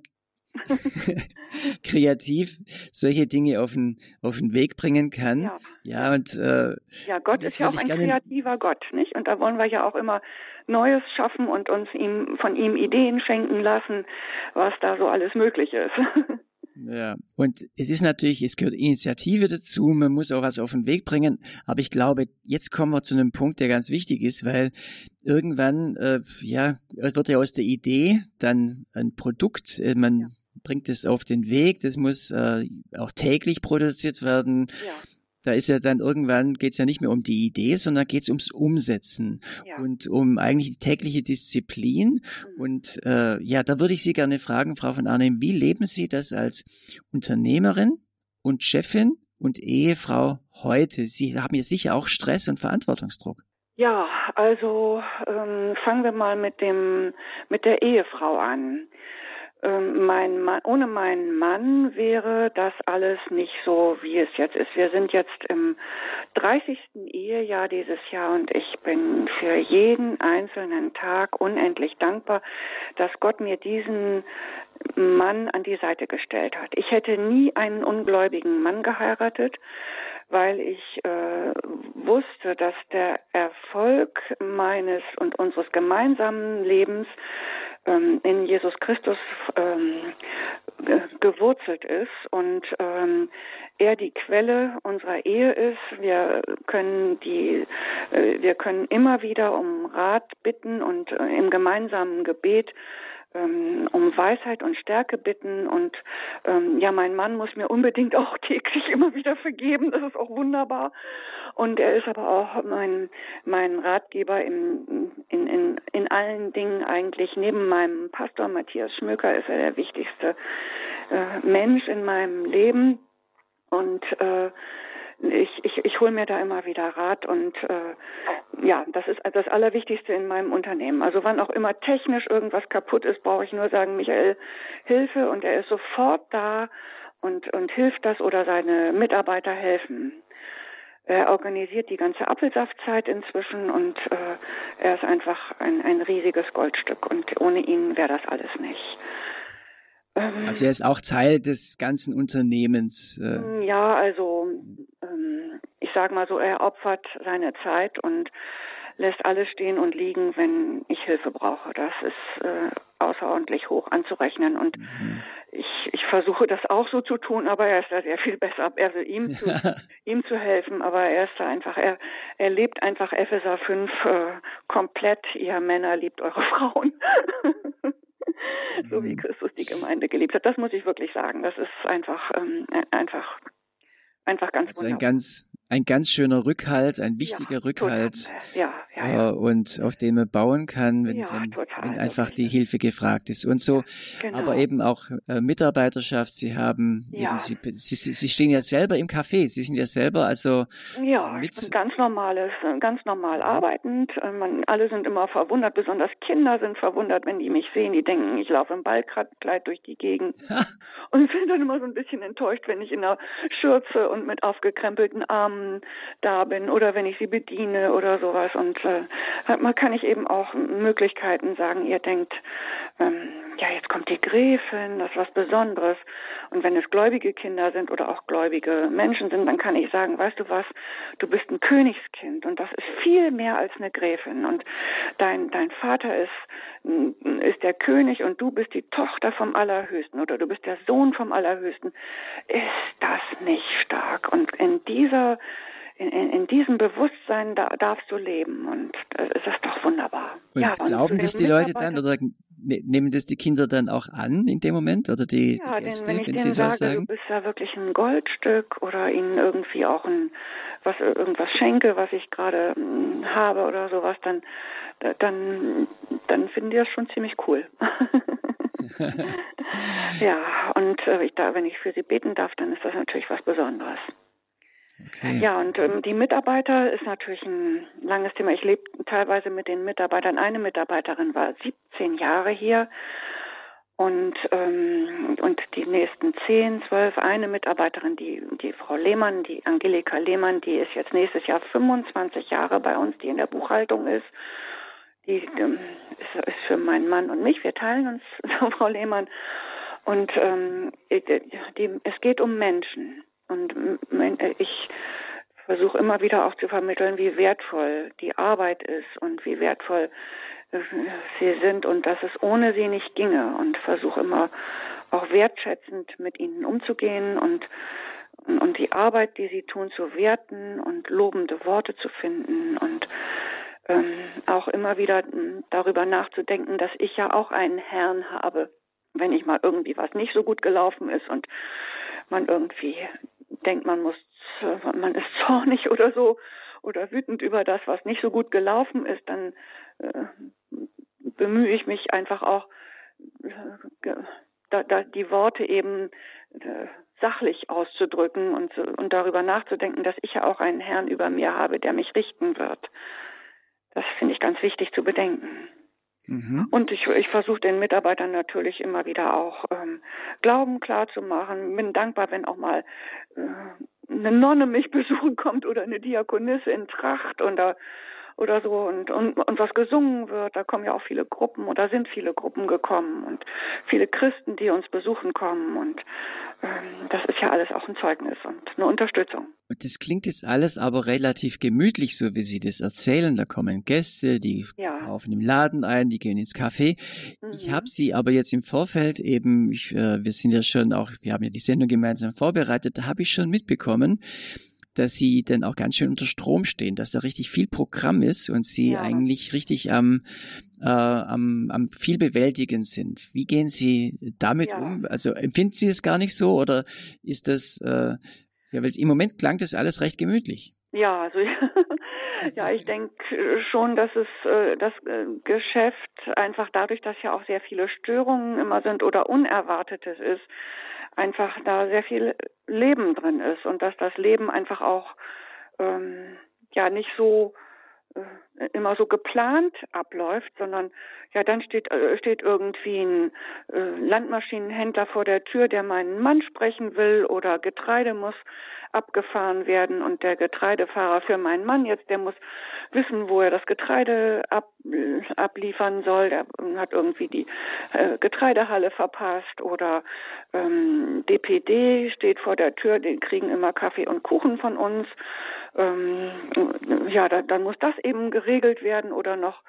kreativ solche Dinge auf den, auf den Weg bringen kann. Ja, ja und äh, ja, Gott ist ja auch ein kreativer Gott, nicht? Und da wollen wir ja auch immer Neues schaffen und uns ihm von ihm Ideen schenken lassen, was da so alles möglich ist. Ja, und es ist natürlich, es gehört Initiative dazu, man muss auch was auf den Weg bringen, aber ich glaube, jetzt kommen wir zu einem Punkt, der ganz wichtig ist, weil irgendwann, äh, ja, wird ja aus der Idee dann ein Produkt, äh, man ja bringt es auf den Weg. Das muss äh, auch täglich produziert werden. Ja. Da ist ja dann irgendwann geht's ja nicht mehr um die Idee, sondern geht's ums Umsetzen ja. und um eigentlich die tägliche Disziplin. Mhm. Und äh, ja, da würde ich Sie gerne fragen, Frau von Arnhem, wie leben Sie das als Unternehmerin und Chefin und Ehefrau heute? Sie haben ja sicher auch Stress und Verantwortungsdruck. Ja, also ähm, fangen wir mal mit dem mit der Ehefrau an. Ähm, mein Mann, ohne meinen Mann wäre das alles nicht so, wie es jetzt ist. Wir sind jetzt im 30. Ehejahr dieses Jahr und ich bin für jeden einzelnen Tag unendlich dankbar, dass Gott mir diesen Mann an die Seite gestellt hat. Ich hätte nie einen ungläubigen Mann geheiratet, weil ich äh, wusste, dass der Erfolg meines und unseres gemeinsamen Lebens ähm, in Jesus Christus ähm, gewurzelt ist und ähm, er die Quelle unserer Ehe ist. Wir können die, äh, wir können immer wieder um Rat bitten und äh, im gemeinsamen Gebet ähm, um Weisheit und Stärke bitten und ähm, ja, mein Mann muss mir unbedingt auch täglich immer wieder vergeben. Das ist auch wunderbar. Und er ist aber auch mein mein Ratgeber in in in, in allen Dingen eigentlich. Neben meinem Pastor Matthias Schmöker ist er der wichtigste äh, Mensch in meinem Leben und äh, ich, ich, ich hole mir da immer wieder Rat und äh, ja, das ist das Allerwichtigste in meinem Unternehmen. Also wann auch immer technisch irgendwas kaputt ist, brauche ich nur sagen, Michael, Hilfe und er ist sofort da und, und hilft das oder seine Mitarbeiter helfen. Er organisiert die ganze Apfelsaftzeit inzwischen und äh, er ist einfach ein, ein riesiges Goldstück und ohne ihn wäre das alles nicht. Also er ist auch Teil des ganzen Unternehmens. Äh. Ja, also ähm, ich sage mal so, er opfert seine Zeit und lässt alles stehen und liegen, wenn ich Hilfe brauche. Das ist äh, außerordentlich hoch anzurechnen und mhm. ich, ich versuche das auch so zu tun, aber er ist da sehr viel besser. Also ihm zu, ihm zu helfen, aber er ist da einfach, er, er lebt einfach Epheser 5 äh, komplett. Ihr Männer liebt eure Frauen. so wie mhm. Christus die Gemeinde geliebt hat. Das muss ich wirklich sagen. Das ist einfach, ähm, einfach, einfach ganz also wunderbar. ein ganz ein ganz schöner Rückhalt, ein wichtiger ja, Rückhalt, ja, ja. Äh, und auf dem man bauen kann, wenn, wenn, wenn einfach die Hilfe gefragt ist und so. Genau. Aber eben auch äh, Mitarbeiterschaft. Sie haben, eben, Sie, Sie, Sie stehen ja selber im Café. Sie sind ja selber also ja, mit ganz normales, ganz normal arbeitend. Äh, man, alle sind immer verwundert, besonders Kinder sind verwundert, wenn die mich sehen. Die denken, ich laufe im Ballkleid durch die Gegend und sind dann immer so ein bisschen enttäuscht, wenn ich in der Schürze und mit aufgekrempelten Armen ähm, da bin oder wenn ich sie bediene oder sowas. Und äh, man kann ich eben auch Möglichkeiten sagen, ihr denkt, ähm, ja, jetzt kommt die Gräfin, das ist was Besonderes. Und wenn es gläubige Kinder sind oder auch gläubige Menschen sind, dann kann ich sagen, weißt du was, du bist ein Königskind und das ist viel mehr als eine Gräfin. Und dein, dein Vater ist, ist der König und du bist die Tochter vom Allerhöchsten oder du bist der Sohn vom Allerhöchsten. Ist das nicht stark? Und in dieser in, in, in diesem Bewusstsein da, darfst du leben und das ist doch wunderbar. Und ja, glauben das die Leute dann oder ne, nehmen das die Kinder dann auch an in dem Moment oder die, ja, die Gäste, wenn, ich wenn sie so sage, sagen? du bist ja wirklich ein Goldstück oder ihnen irgendwie auch ein was irgendwas schenke, was ich gerade hm, habe oder sowas, dann dann dann finden die das schon ziemlich cool. ja, und äh, ich da, wenn ich für sie beten darf, dann ist das natürlich was Besonderes. Okay. Ja, und ähm, die Mitarbeiter ist natürlich ein langes Thema. Ich lebe teilweise mit den Mitarbeitern. Eine Mitarbeiterin war 17 Jahre hier und ähm, und die nächsten 10, 12, eine Mitarbeiterin, die die Frau Lehmann, die Angelika Lehmann, die ist jetzt nächstes Jahr 25 Jahre bei uns, die in der Buchhaltung ist. Die ähm, ist, ist für meinen Mann und mich. Wir teilen uns, Frau Lehmann. Und ähm, die, es geht um Menschen. Und äh, ich versuche immer wieder auch zu vermitteln, wie wertvoll die Arbeit ist und wie wertvoll äh, sie sind und dass es ohne sie nicht ginge. Und versuche immer auch wertschätzend mit ihnen umzugehen und und die Arbeit, die sie tun, zu werten und lobende Worte zu finden und ähm, auch immer wieder darüber nachzudenken, dass ich ja auch einen Herrn habe, wenn ich mal irgendwie was nicht so gut gelaufen ist und man irgendwie denkt, man muss, man ist zornig oder so oder wütend über das, was nicht so gut gelaufen ist, dann äh, bemühe ich mich einfach auch, äh, da, da die Worte eben äh, sachlich auszudrücken und, und darüber nachzudenken, dass ich ja auch einen Herrn über mir habe, der mich richten wird. Das finde ich ganz wichtig zu bedenken. Mhm. Und ich, ich versuche den Mitarbeitern natürlich immer wieder auch ähm, Glauben klar zu machen. Bin dankbar, wenn auch mal äh, eine Nonne mich besuchen kommt oder eine Diakonisse in Tracht und da oder so und, und, und was gesungen wird. Da kommen ja auch viele Gruppen oder sind viele Gruppen gekommen und viele Christen, die uns besuchen kommen. Und ähm, das ist ja alles auch ein Zeugnis und eine Unterstützung. Und das klingt jetzt alles aber relativ gemütlich, so wie Sie das erzählen. Da kommen Gäste, die ja. kaufen im Laden ein, die gehen ins Café. Mhm. Ich habe Sie aber jetzt im Vorfeld eben, ich, äh, wir sind ja schon auch, wir haben ja die Sendung gemeinsam vorbereitet, da habe ich schon mitbekommen, dass sie dann auch ganz schön unter Strom stehen, dass da richtig viel Programm ist und sie ja. eigentlich richtig am, äh, am, am viel bewältigen sind. Wie gehen Sie damit ja. um? Also empfinden Sie es gar nicht so oder ist das, äh, ja, weil im Moment klang das alles recht gemütlich. Ja, also ja, ich denke schon, dass es äh, das äh, Geschäft einfach dadurch, dass ja auch sehr viele Störungen immer sind oder Unerwartetes ist, einfach da sehr viel Leben drin ist und dass das Leben einfach auch ähm, ja nicht so immer so geplant abläuft, sondern ja dann steht äh, steht irgendwie ein äh, Landmaschinenhändler vor der Tür, der meinen Mann sprechen will oder Getreide muss abgefahren werden und der Getreidefahrer für meinen Mann jetzt, der muss wissen, wo er das Getreide ab, äh, abliefern soll. Der hat irgendwie die äh, Getreidehalle verpasst oder ähm, DPD steht vor der Tür, die kriegen immer Kaffee und Kuchen von uns. Ähm, ja, da, dann muss das eben geregelt werden oder noch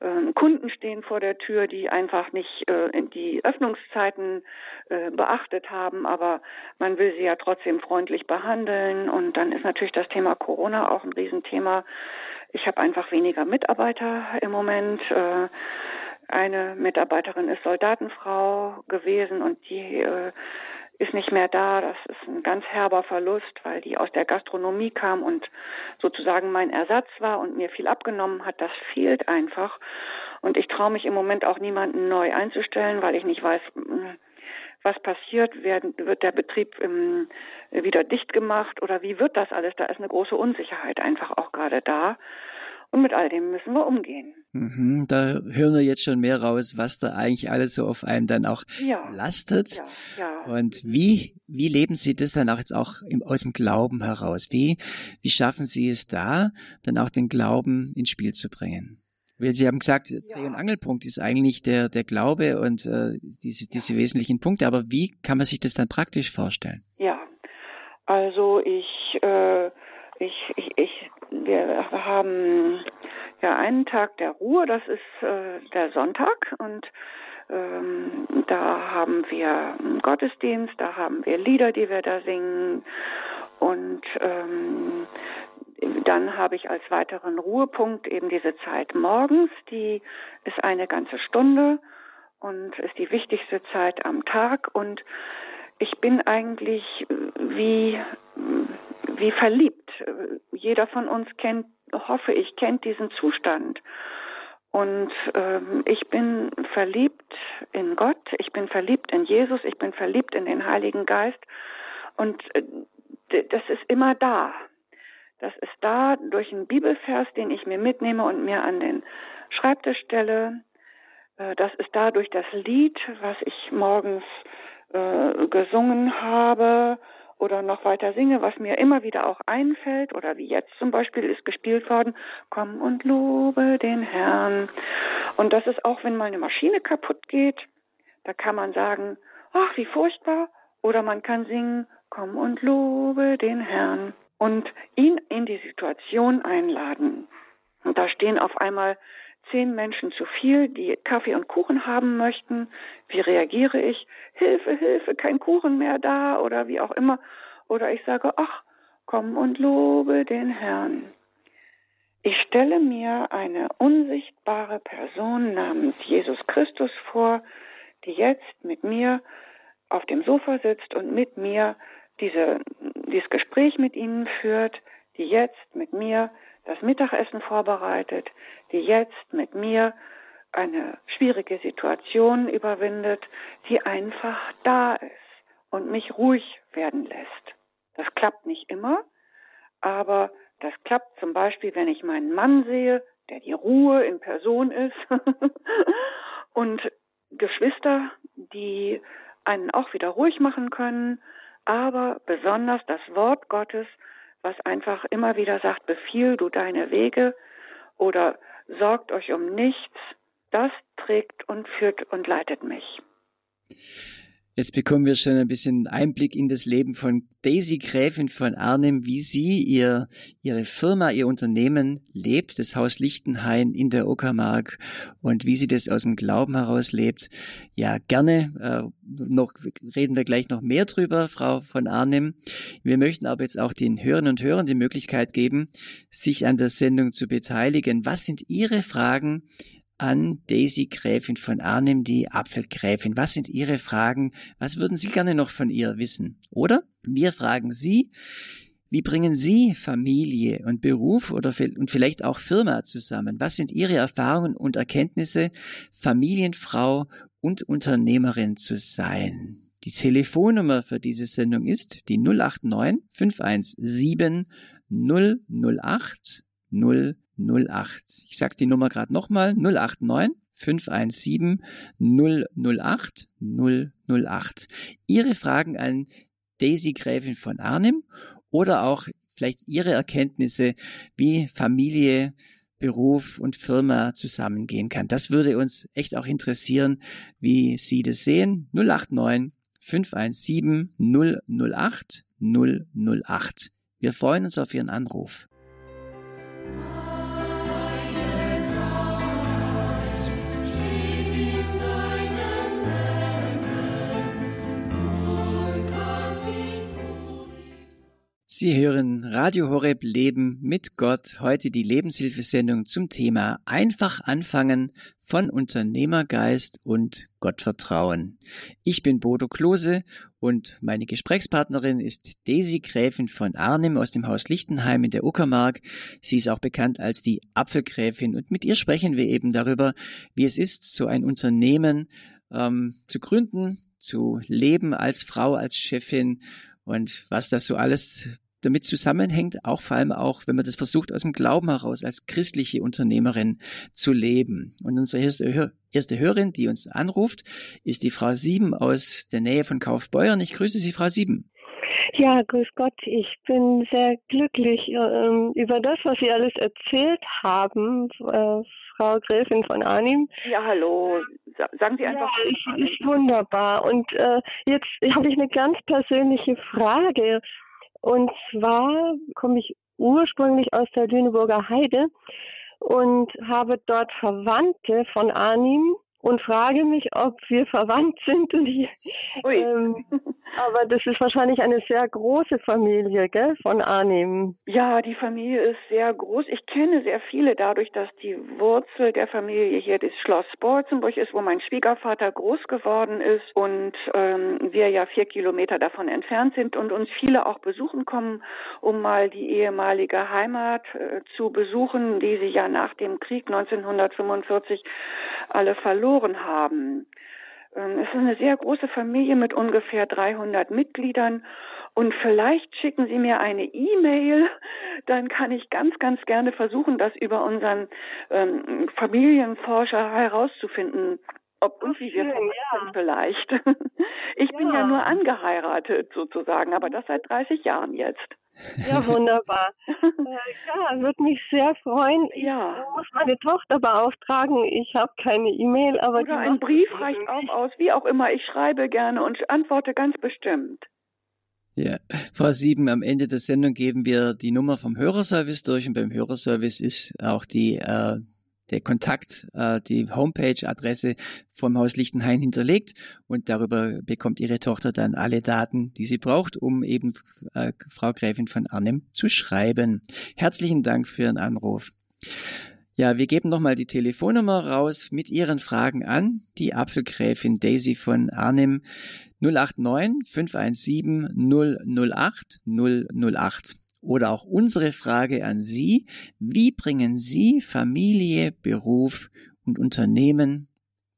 äh, Kunden stehen vor der Tür, die einfach nicht äh, die Öffnungszeiten äh, beachtet haben, aber man will sie ja trotzdem freundlich behandeln. Und dann ist natürlich das Thema Corona auch ein Riesenthema. Ich habe einfach weniger Mitarbeiter im Moment. Äh, eine Mitarbeiterin ist Soldatenfrau gewesen und die äh, ist nicht mehr da. Das ist ein ganz herber Verlust, weil die aus der Gastronomie kam und sozusagen mein Ersatz war und mir viel abgenommen hat. Das fehlt einfach. Und ich traue mich im Moment auch niemanden neu einzustellen, weil ich nicht weiß, hm, was passiert, werden, wird der Betrieb ähm, wieder dicht gemacht oder wie wird das alles? Da ist eine große Unsicherheit einfach auch gerade da. Und mit all dem müssen wir umgehen. Mhm, da hören wir jetzt schon mehr raus, was da eigentlich alles so auf einem dann auch ja. lastet. Ja, ja. Und wie, wie leben Sie das dann auch jetzt auch im, aus dem Glauben heraus? Wie, wie schaffen Sie es da, dann auch den Glauben ins Spiel zu bringen? Weil Sie haben gesagt, Dreh- und Angelpunkt ist eigentlich der, der Glaube und äh, diese, diese wesentlichen Punkte. Aber wie kann man sich das dann praktisch vorstellen? Ja, also ich, äh, ich, ich, ich wir haben ja einen Tag der Ruhe, das ist äh, der Sonntag und ähm, da haben wir einen Gottesdienst, da haben wir Lieder, die wir da singen und ähm, dann habe ich als weiteren Ruhepunkt eben diese Zeit morgens, die ist eine ganze Stunde und ist die wichtigste Zeit am Tag und ich bin eigentlich wie, wie verliebt. Jeder von uns kennt, hoffe ich, kennt diesen Zustand. Und ähm, ich bin verliebt in Gott, ich bin verliebt in Jesus, ich bin verliebt in den Heiligen Geist. Und äh, das ist immer da. Das ist da durch einen Bibelvers, den ich mir mitnehme und mir an den Schreibtisch stelle. Äh, das ist da durch das Lied, was ich morgens äh, gesungen habe oder noch weiter singe, was mir immer wieder auch einfällt oder wie jetzt zum Beispiel ist gespielt worden, komm und lobe den Herrn. Und das ist auch, wenn mal eine Maschine kaputt geht, da kann man sagen, ach, wie furchtbar, oder man kann singen, komm und lobe den Herrn und ihn in die Situation einladen. Und da stehen auf einmal zehn Menschen zu viel, die Kaffee und Kuchen haben möchten. Wie reagiere ich? Hilfe, Hilfe, kein Kuchen mehr da oder wie auch immer. Oder ich sage, ach, komm und lobe den Herrn. Ich stelle mir eine unsichtbare Person namens Jesus Christus vor, die jetzt mit mir auf dem Sofa sitzt und mit mir diese, dieses Gespräch mit Ihnen führt, die jetzt mit mir das Mittagessen vorbereitet, die jetzt mit mir eine schwierige Situation überwindet, die einfach da ist und mich ruhig werden lässt. Das klappt nicht immer, aber das klappt zum Beispiel, wenn ich meinen Mann sehe, der die Ruhe in Person ist und Geschwister, die einen auch wieder ruhig machen können, aber besonders das Wort Gottes, was einfach immer wieder sagt, befiehl du deine Wege oder sorgt euch um nichts, das trägt und führt und leitet mich. Jetzt bekommen wir schon ein bisschen Einblick in das Leben von Daisy Gräfin von Arnim, wie sie ihr, ihre Firma, ihr Unternehmen lebt, das Haus Lichtenhain in der Uckermark und wie sie das aus dem Glauben heraus lebt. Ja, gerne. Äh, noch reden wir gleich noch mehr drüber, Frau von Arnim. Wir möchten aber jetzt auch den Hörern und Hörern die Möglichkeit geben, sich an der Sendung zu beteiligen. Was sind Ihre Fragen? An Daisy Gräfin von Arnim, die Apfelgräfin. Was sind Ihre Fragen? Was würden Sie gerne noch von ihr wissen? Oder wir fragen Sie, wie bringen Sie Familie und Beruf oder und vielleicht auch Firma zusammen? Was sind Ihre Erfahrungen und Erkenntnisse, Familienfrau und Unternehmerin zu sein? Die Telefonnummer für diese Sendung ist die 089 517 008 008. Ich sage die Nummer gerade nochmal, 089 517 008 008. Ihre Fragen an Daisy Gräfin von Arnim oder auch vielleicht Ihre Erkenntnisse, wie Familie, Beruf und Firma zusammengehen kann. Das würde uns echt auch interessieren, wie Sie das sehen. 089 517 008 008. Wir freuen uns auf Ihren Anruf. Sie hören Radio Horeb Leben mit Gott, heute die Lebenshilfesendung zum Thema Einfach anfangen von Unternehmergeist und Gottvertrauen. Ich bin Bodo Klose und meine Gesprächspartnerin ist Daisy Gräfin von Arnim aus dem Haus Lichtenheim in der Uckermark. Sie ist auch bekannt als die Apfelgräfin und mit ihr sprechen wir eben darüber, wie es ist, so ein Unternehmen ähm, zu gründen, zu leben als Frau, als Chefin und was das so alles damit zusammenhängt, auch vor allem auch, wenn man das versucht, aus dem Glauben heraus als christliche Unternehmerin zu leben. Und unsere erste, erste Hörerin, die uns anruft, ist die Frau Sieben aus der Nähe von Kaufbeuern. Ich grüße Sie, Frau Sieben. Ja, grüß Gott. Ich bin sehr glücklich äh, über das, was Sie alles erzählt haben, äh, Frau Gräfin von Arnim. Ja, hallo. Sagen Sie einfach. Ja, ist, ist wunderbar. Und äh, jetzt habe ich eine ganz persönliche Frage. Und zwar komme ich ursprünglich aus der Lüneburger Heide und habe dort Verwandte von Arnim und frage mich, ob wir verwandt sind. Ähm, Aber das ist wahrscheinlich eine sehr große Familie, gell, von Arnim. Ja, die Familie ist sehr groß. Ich kenne sehr viele dadurch, dass die Wurzel der Familie hier das Schloss Bolzenburg ist, wo mein Schwiegervater groß geworden ist und ähm, wir ja vier Kilometer davon entfernt sind und uns viele auch besuchen kommen, um mal die ehemalige Heimat äh, zu besuchen, die sie ja nach dem Krieg 1945 alle verloren haben. Ähm, es ist eine sehr große Familie mit ungefähr 300 Mitgliedern. Und vielleicht schicken Sie mir eine E-Mail, dann kann ich ganz, ganz gerne versuchen, das über unseren ähm, Familienforscher herauszufinden. Ob und wie wir ja. sind vielleicht. Ich ja. bin ja nur angeheiratet sozusagen, aber das seit 30 Jahren jetzt. Ja, wunderbar. ja, würde mich sehr freuen. Ja. Ich muss meine Tochter beauftragen. Ich habe keine E-Mail, aber Oder ein Brief reicht auch aus, wie auch immer. Ich schreibe gerne und antworte ganz bestimmt. Ja, Frau Sieben, am Ende der Sendung geben wir die Nummer vom Hörerservice durch und beim Hörerservice ist auch die äh, der Kontakt, äh, die Homepage-Adresse vom Haus Lichtenhain hinterlegt und darüber bekommt Ihre Tochter dann alle Daten, die sie braucht, um eben äh, Frau Gräfin von Arnim zu schreiben. Herzlichen Dank für Ihren Anruf. Ja, wir geben nochmal die Telefonnummer raus mit Ihren Fragen an. Die Apfelgräfin Daisy von Arnim 089 517 008 008. Oder auch unsere Frage an Sie, wie bringen Sie Familie, Beruf und Unternehmen,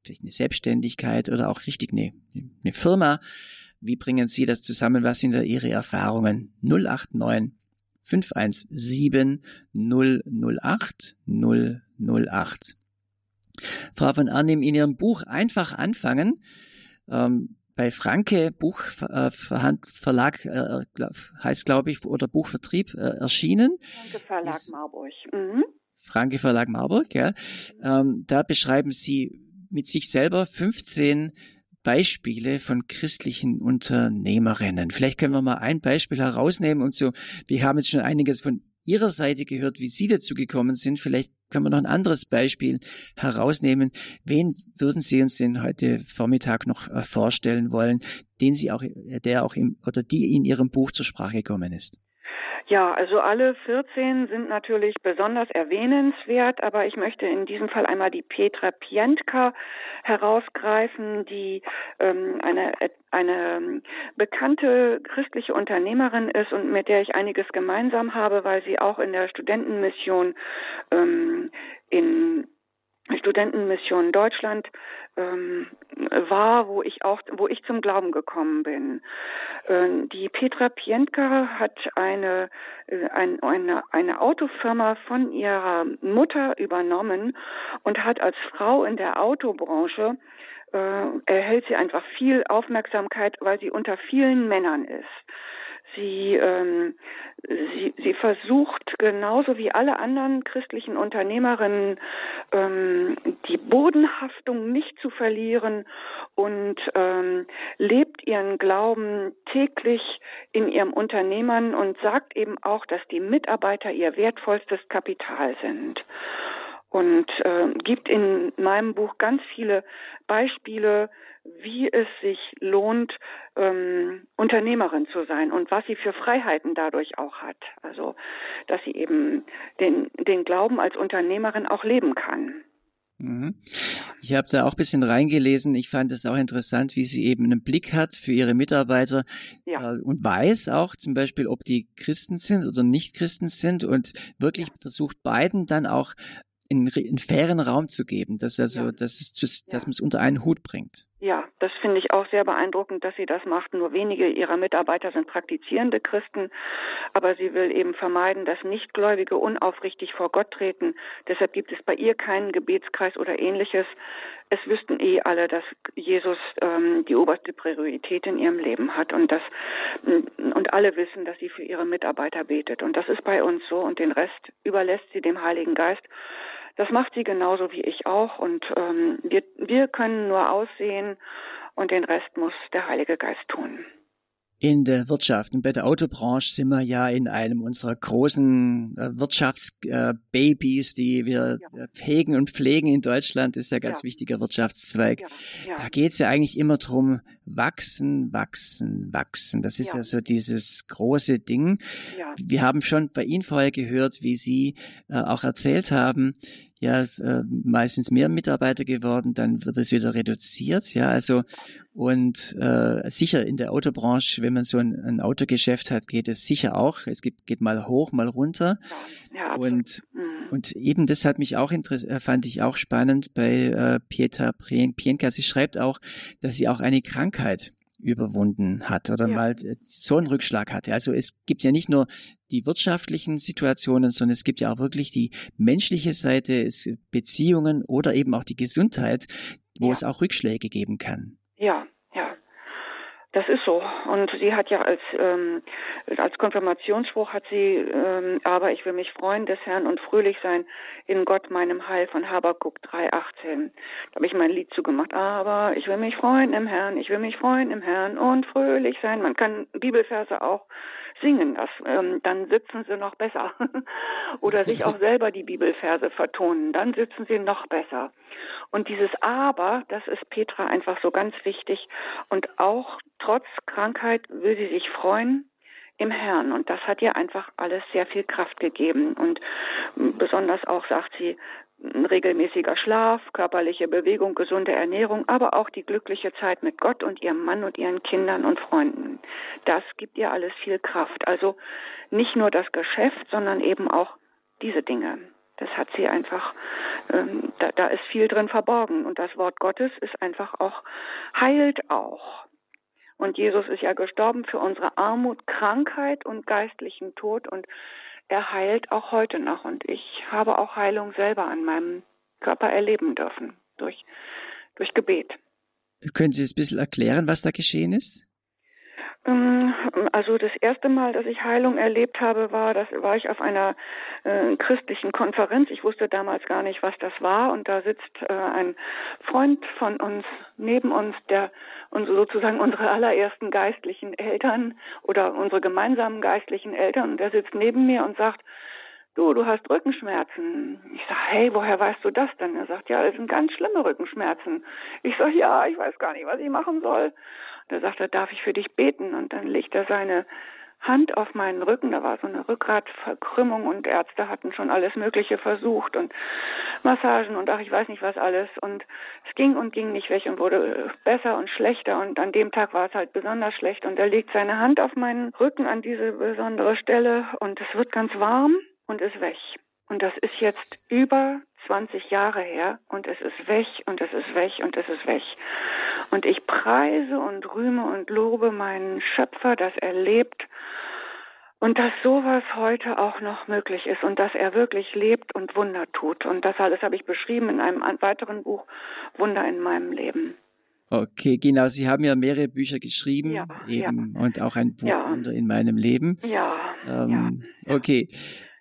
vielleicht eine Selbstständigkeit oder auch richtig eine, eine Firma, wie bringen Sie das zusammen? Was sind da Ihre Erfahrungen? 089 517 008 008. Frau von Arnim, in Ihrem Buch Einfach anfangen ähm, bei Franke Buchverlag äh, äh, heißt glaube ich oder Buchvertrieb äh, erschienen. Franke Verlag ist, Marburg. Mhm. Franke Verlag Marburg, ja. Ähm, da beschreiben Sie mit sich selber 15 Beispiele von christlichen Unternehmerinnen. Vielleicht können wir mal ein Beispiel herausnehmen und so. Wir haben jetzt schon einiges von Ihrer Seite gehört, wie Sie dazu gekommen sind. Vielleicht können wir noch ein anderes Beispiel herausnehmen. Wen würden Sie uns denn heute Vormittag noch äh, vorstellen wollen, den Sie auch, der auch im, oder die in Ihrem Buch zur Sprache gekommen ist? Ja, also alle 14 sind natürlich besonders erwähnenswert, aber ich möchte in diesem Fall einmal die Petra Pientka herausgreifen, die ähm, eine, eine bekannte christliche Unternehmerin ist und mit der ich einiges gemeinsam habe, weil sie auch in der Studentenmission ähm, in Studentenmission Deutschland ähm, war, wo ich auch, wo ich zum Glauben gekommen bin. Ähm, die Petra Pientka hat eine, äh, ein, eine, eine Autofirma von ihrer Mutter übernommen und hat als Frau in der Autobranche äh, erhält sie einfach viel Aufmerksamkeit, weil sie unter vielen Männern ist. Sie, ähm, sie, sie versucht genauso wie alle anderen christlichen Unternehmerinnen ähm, die Bodenhaftung nicht zu verlieren und ähm, lebt ihren Glauben täglich in ihrem Unternehmern und sagt eben auch, dass die Mitarbeiter ihr wertvollstes Kapital sind und äh, gibt in meinem Buch ganz viele Beispiele, wie es sich lohnt, ähm, Unternehmerin zu sein und was sie für Freiheiten dadurch auch hat. Also, dass sie eben den, den Glauben als Unternehmerin auch leben kann. Mhm. Ich habe da auch ein bisschen reingelesen. Ich fand es auch interessant, wie sie eben einen Blick hat für ihre Mitarbeiter ja. äh, und weiß auch zum Beispiel, ob die Christen sind oder nicht Christen sind und wirklich versucht beiden dann auch einen, einen fairen Raum zu geben, dass also, ja. dass es, dass ja. man es unter einen Hut bringt. Ja, das finde ich auch sehr beeindruckend, dass sie das macht. Nur wenige ihrer Mitarbeiter sind praktizierende Christen, aber sie will eben vermeiden, dass Nichtgläubige unaufrichtig vor Gott treten. Deshalb gibt es bei ihr keinen Gebetskreis oder ähnliches. Es wüssten eh alle, dass Jesus ähm, die oberste Priorität in ihrem Leben hat und das und alle wissen, dass sie für ihre Mitarbeiter betet. Und das ist bei uns so und den Rest überlässt sie dem Heiligen Geist. Das macht sie genauso wie ich auch und ähm, wir, wir können nur aussehen und den Rest muss der Heilige Geist tun. In der Wirtschaft. Und bei der Autobranche sind wir ja in einem unserer großen äh, Wirtschaftsbabys, äh, die wir ja. hegen und pflegen in Deutschland. Das ist ja ein ganz ja. wichtiger Wirtschaftszweig. Ja. Da geht es ja eigentlich immer drum, wachsen, wachsen, wachsen. Das ist ja, so dieses große Ding. Wir haben schon bei Ihnen vorher gehört, wie Sie äh, auch erzählt haben, ja äh, meistens mehr Mitarbeiter geworden, dann wird es wieder reduziert, ja, also und äh, sicher in der Autobranche, wenn man so ein, ein Autogeschäft hat, geht es sicher auch. Es gibt, geht mal hoch, mal runter. Ja, und mhm. und eben das hat mich auch interessiert, äh, fand ich auch spannend bei äh, Pieter Pienka. Sie schreibt auch, dass sie auch eine Krankheit überwunden hat oder ja. mal äh, so einen Rückschlag hatte. Also es gibt ja nicht nur die wirtschaftlichen Situationen, sondern es gibt ja auch wirklich die menschliche Seite, Beziehungen oder eben auch die Gesundheit, wo ja. es auch Rückschläge geben kann. Ja, ja. Das ist so. Und sie hat ja als ähm, als Konfirmationsspruch hat sie ähm, aber ich will mich freuen des Herrn und fröhlich sein in Gott meinem Heil von Habakuk 3,18. Da habe ich mein Lied zugemacht. Aber ich will mich freuen im Herrn, ich will mich freuen im Herrn und fröhlich sein. Man kann Bibelverse auch singen, das, ähm, dann sitzen sie noch besser. Oder sich auch selber die Bibelverse vertonen, dann sitzen sie noch besser. Und dieses Aber, das ist Petra einfach so ganz wichtig. Und auch trotz Krankheit will sie sich freuen im Herrn. Und das hat ihr einfach alles sehr viel Kraft gegeben. Und besonders auch sagt sie, regelmäßiger Schlaf, körperliche Bewegung, gesunde Ernährung, aber auch die glückliche Zeit mit Gott und ihrem Mann und ihren Kindern und Freunden. Das gibt ihr alles viel Kraft. Also nicht nur das Geschäft, sondern eben auch diese Dinge. Das hat sie einfach, ähm, da, da ist viel drin verborgen. Und das Wort Gottes ist einfach auch, heilt auch. Und Jesus ist ja gestorben für unsere Armut, Krankheit und geistlichen Tod. Und er heilt auch heute noch. Und ich habe auch Heilung selber an meinem Körper erleben dürfen durch, durch Gebet. Können Sie es ein bisschen erklären, was da geschehen ist? Ähm, also das erste Mal, dass ich Heilung erlebt habe, war, das war ich auf einer äh, christlichen Konferenz. Ich wusste damals gar nicht, was das war. Und da sitzt äh, ein Freund von uns neben uns, der unsere, sozusagen unsere allerersten geistlichen Eltern oder unsere gemeinsamen geistlichen Eltern, und der sitzt neben mir und sagt, du, du hast Rückenschmerzen. Ich sage, hey, woher weißt du das denn? Er sagt, ja, das sind ganz schlimme Rückenschmerzen. Ich sage, ja, ich weiß gar nicht, was ich machen soll. Da sagt er, darf ich für dich beten? Und dann legt er seine Hand auf meinen Rücken, da war so eine Rückgratverkrümmung und Ärzte hatten schon alles Mögliche versucht und Massagen und ach, ich weiß nicht was alles. Und es ging und ging nicht weg und wurde besser und schlechter und an dem Tag war es halt besonders schlecht und er legt seine Hand auf meinen Rücken an diese besondere Stelle und es wird ganz warm und ist weg. Und das ist jetzt über 20 Jahre her und es ist weg und es ist weg und es ist weg. Und ich preise und rühme und lobe meinen Schöpfer, dass er lebt und dass sowas heute auch noch möglich ist und dass er wirklich lebt und Wunder tut. Und das alles habe ich beschrieben in einem weiteren Buch, Wunder in meinem Leben. Okay, genau. Sie haben ja mehrere Bücher geschrieben ja, eben ja. und auch ein Buch ja. Wunder in meinem Leben. Ja. Ähm, ja. Okay.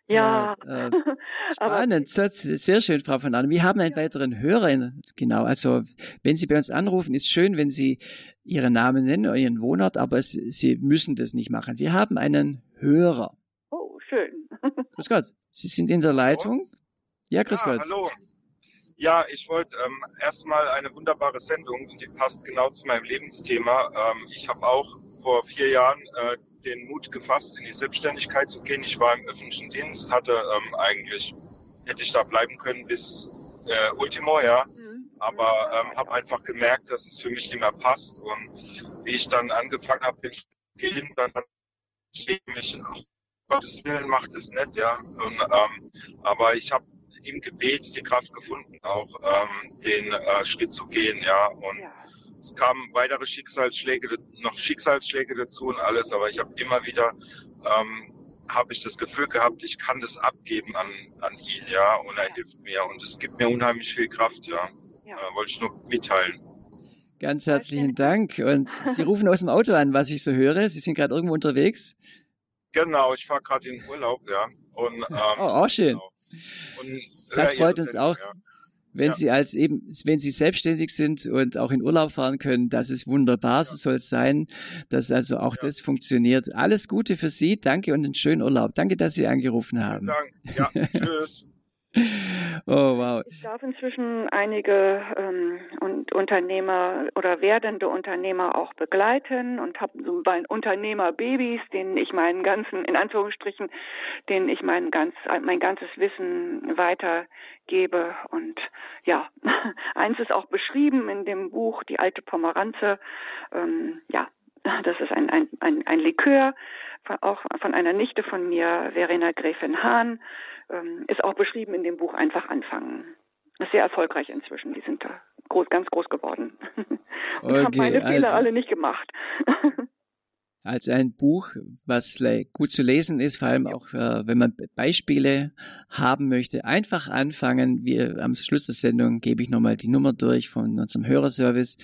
Ja. ja äh, spannend, sehr schön, Frau von Arnim. Wir haben einen weiteren Hörer. Genau, also wenn Sie bei uns anrufen, ist schön, wenn Sie Ihren Namen nennen oder Ihren Wohnort, aber Sie müssen das nicht machen. Wir haben einen Hörer. Oh, schön. Grüß Gott. Sie sind in der Leitung? Hallo? Ja, grüß ja, Gott. Hallo. Ja, ich wollte ähm, erstmal eine wunderbare Sendung, die passt genau zu meinem Lebensthema. Ähm, ich habe auch vor vier Jahren äh, den Mut gefasst, in die Selbstständigkeit zu gehen. Ich war im öffentlichen Dienst, hatte ähm, eigentlich, hätte ich da bleiben können bis äh, Ultimo, ja. Mhm. Aber ähm, habe einfach gemerkt, dass es für mich nicht mehr passt. Und wie ich dann angefangen habe, zu gehen, dann hat mich, ach, Gottes Willen macht es nicht, ja. Und, ähm, aber ich habe im Gebet die Kraft gefunden, auch ähm, den äh, Schritt zu gehen, ja. Und ja es kamen weitere Schicksalsschläge, noch Schicksalsschläge dazu und alles, aber ich habe immer wieder ähm, habe ich das Gefühl gehabt, ich kann das abgeben an, an ihn, ja, und er hilft mir und es gibt mir unheimlich viel Kraft, ja. ja. Äh, wollte ich nur mitteilen. Ganz herzlichen Dank. Und Sie rufen aus dem Auto an, was ich so höre. Sie sind gerade irgendwo unterwegs. Genau, ich fahre gerade in Urlaub, ja. Und, ähm, oh, auch schön. Genau. Und, das freut uns auch. Ja. Wenn ja. Sie als eben, wenn Sie selbstständig sind und auch in Urlaub fahren können, das ist wunderbar, so soll es sein, dass also auch ja. das funktioniert. Alles Gute für Sie, danke und einen schönen Urlaub. Danke, dass Sie angerufen haben. Dank. Ja, tschüss. Oh, wow. Ich darf inzwischen einige ähm, und Unternehmer oder werdende Unternehmer auch begleiten und habe so bei Unternehmerbabys, denen ich meinen ganzen, in Anführungsstrichen, denen ich mein, ganz, mein ganzes Wissen weitergebe. Und ja, eins ist auch beschrieben in dem Buch Die alte Pomeranze. Ähm, ja, das ist ein, ein, ein, ein Likör, auch von einer Nichte von mir, Verena Gräfin Hahn ähm, ist auch beschrieben in dem Buch Einfach anfangen. Ist sehr erfolgreich inzwischen. Die sind da groß, ganz groß geworden. Und okay, haben meine Fehler also, alle nicht gemacht. als ein Buch, was gut zu lesen ist, vor allem auch, äh, wenn man Beispiele haben möchte. Einfach anfangen. Wir am Schluss der Sendung gebe ich nochmal die Nummer durch von unserem Hörerservice.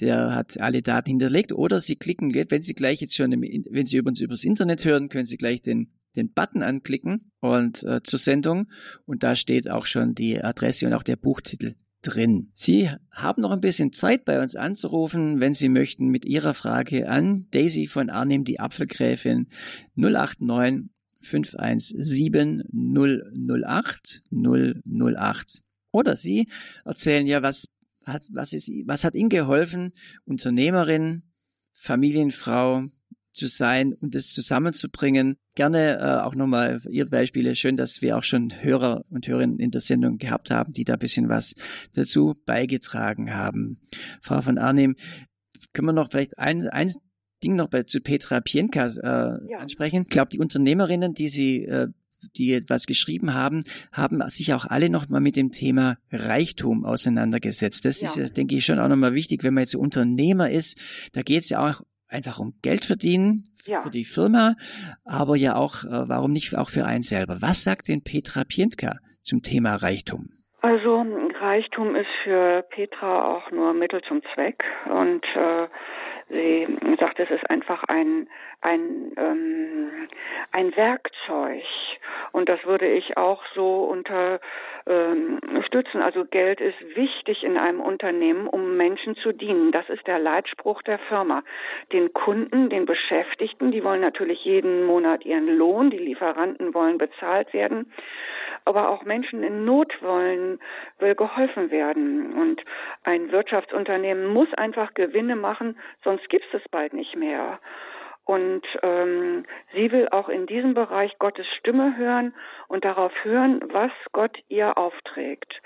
Der hat alle Daten hinterlegt. Oder Sie klicken, wenn Sie gleich jetzt schon, im, wenn Sie uns übers Internet hören, können Sie gleich den den Button anklicken und äh, zur Sendung und da steht auch schon die Adresse und auch der Buchtitel drin. Sie haben noch ein bisschen Zeit bei uns anzurufen, wenn Sie möchten, mit Ihrer Frage an Daisy von Arnim, die Apfelgräfin 089 517 008 008. Oder Sie erzählen ja, was hat, was ist, was hat Ihnen geholfen, Unternehmerin, Familienfrau, zu sein und das zusammenzubringen. Gerne äh, auch nochmal Ihre Beispiele. Schön, dass wir auch schon Hörer und Hörerinnen in der Sendung gehabt haben, die da bisschen was dazu beigetragen haben. Frau von Arnim, können wir noch vielleicht ein, ein Ding noch bei, zu Petra Pienka äh, ja. ansprechen? Ich glaube, die Unternehmerinnen, die Sie äh, die etwas geschrieben haben, haben sich auch alle nochmal mit dem Thema Reichtum auseinandergesetzt. Das ja. ist, denke ich, schon auch nochmal wichtig, wenn man jetzt Unternehmer ist. Da geht es ja auch einfach um Geld verdienen ja. für die Firma, aber ja auch, äh, warum nicht auch für einen selber. Was sagt denn Petra Pientka zum Thema Reichtum? Also Reichtum ist für Petra auch nur Mittel zum Zweck und äh, sie sagt, es ist einfach ein ein ähm, ein Werkzeug und das würde ich auch so unterstützen. Ähm, also Geld ist wichtig in einem Unternehmen, um Menschen zu dienen. Das ist der Leitspruch der Firma. Den Kunden, den Beschäftigten, die wollen natürlich jeden Monat ihren Lohn, die Lieferanten wollen bezahlt werden, aber auch Menschen in Not wollen, will geholfen werden. Und ein Wirtschaftsunternehmen muss einfach Gewinne machen, sonst gibt es es bald nicht mehr. Und ähm, sie will auch in diesem Bereich Gottes Stimme hören und darauf hören, was Gott ihr aufträgt.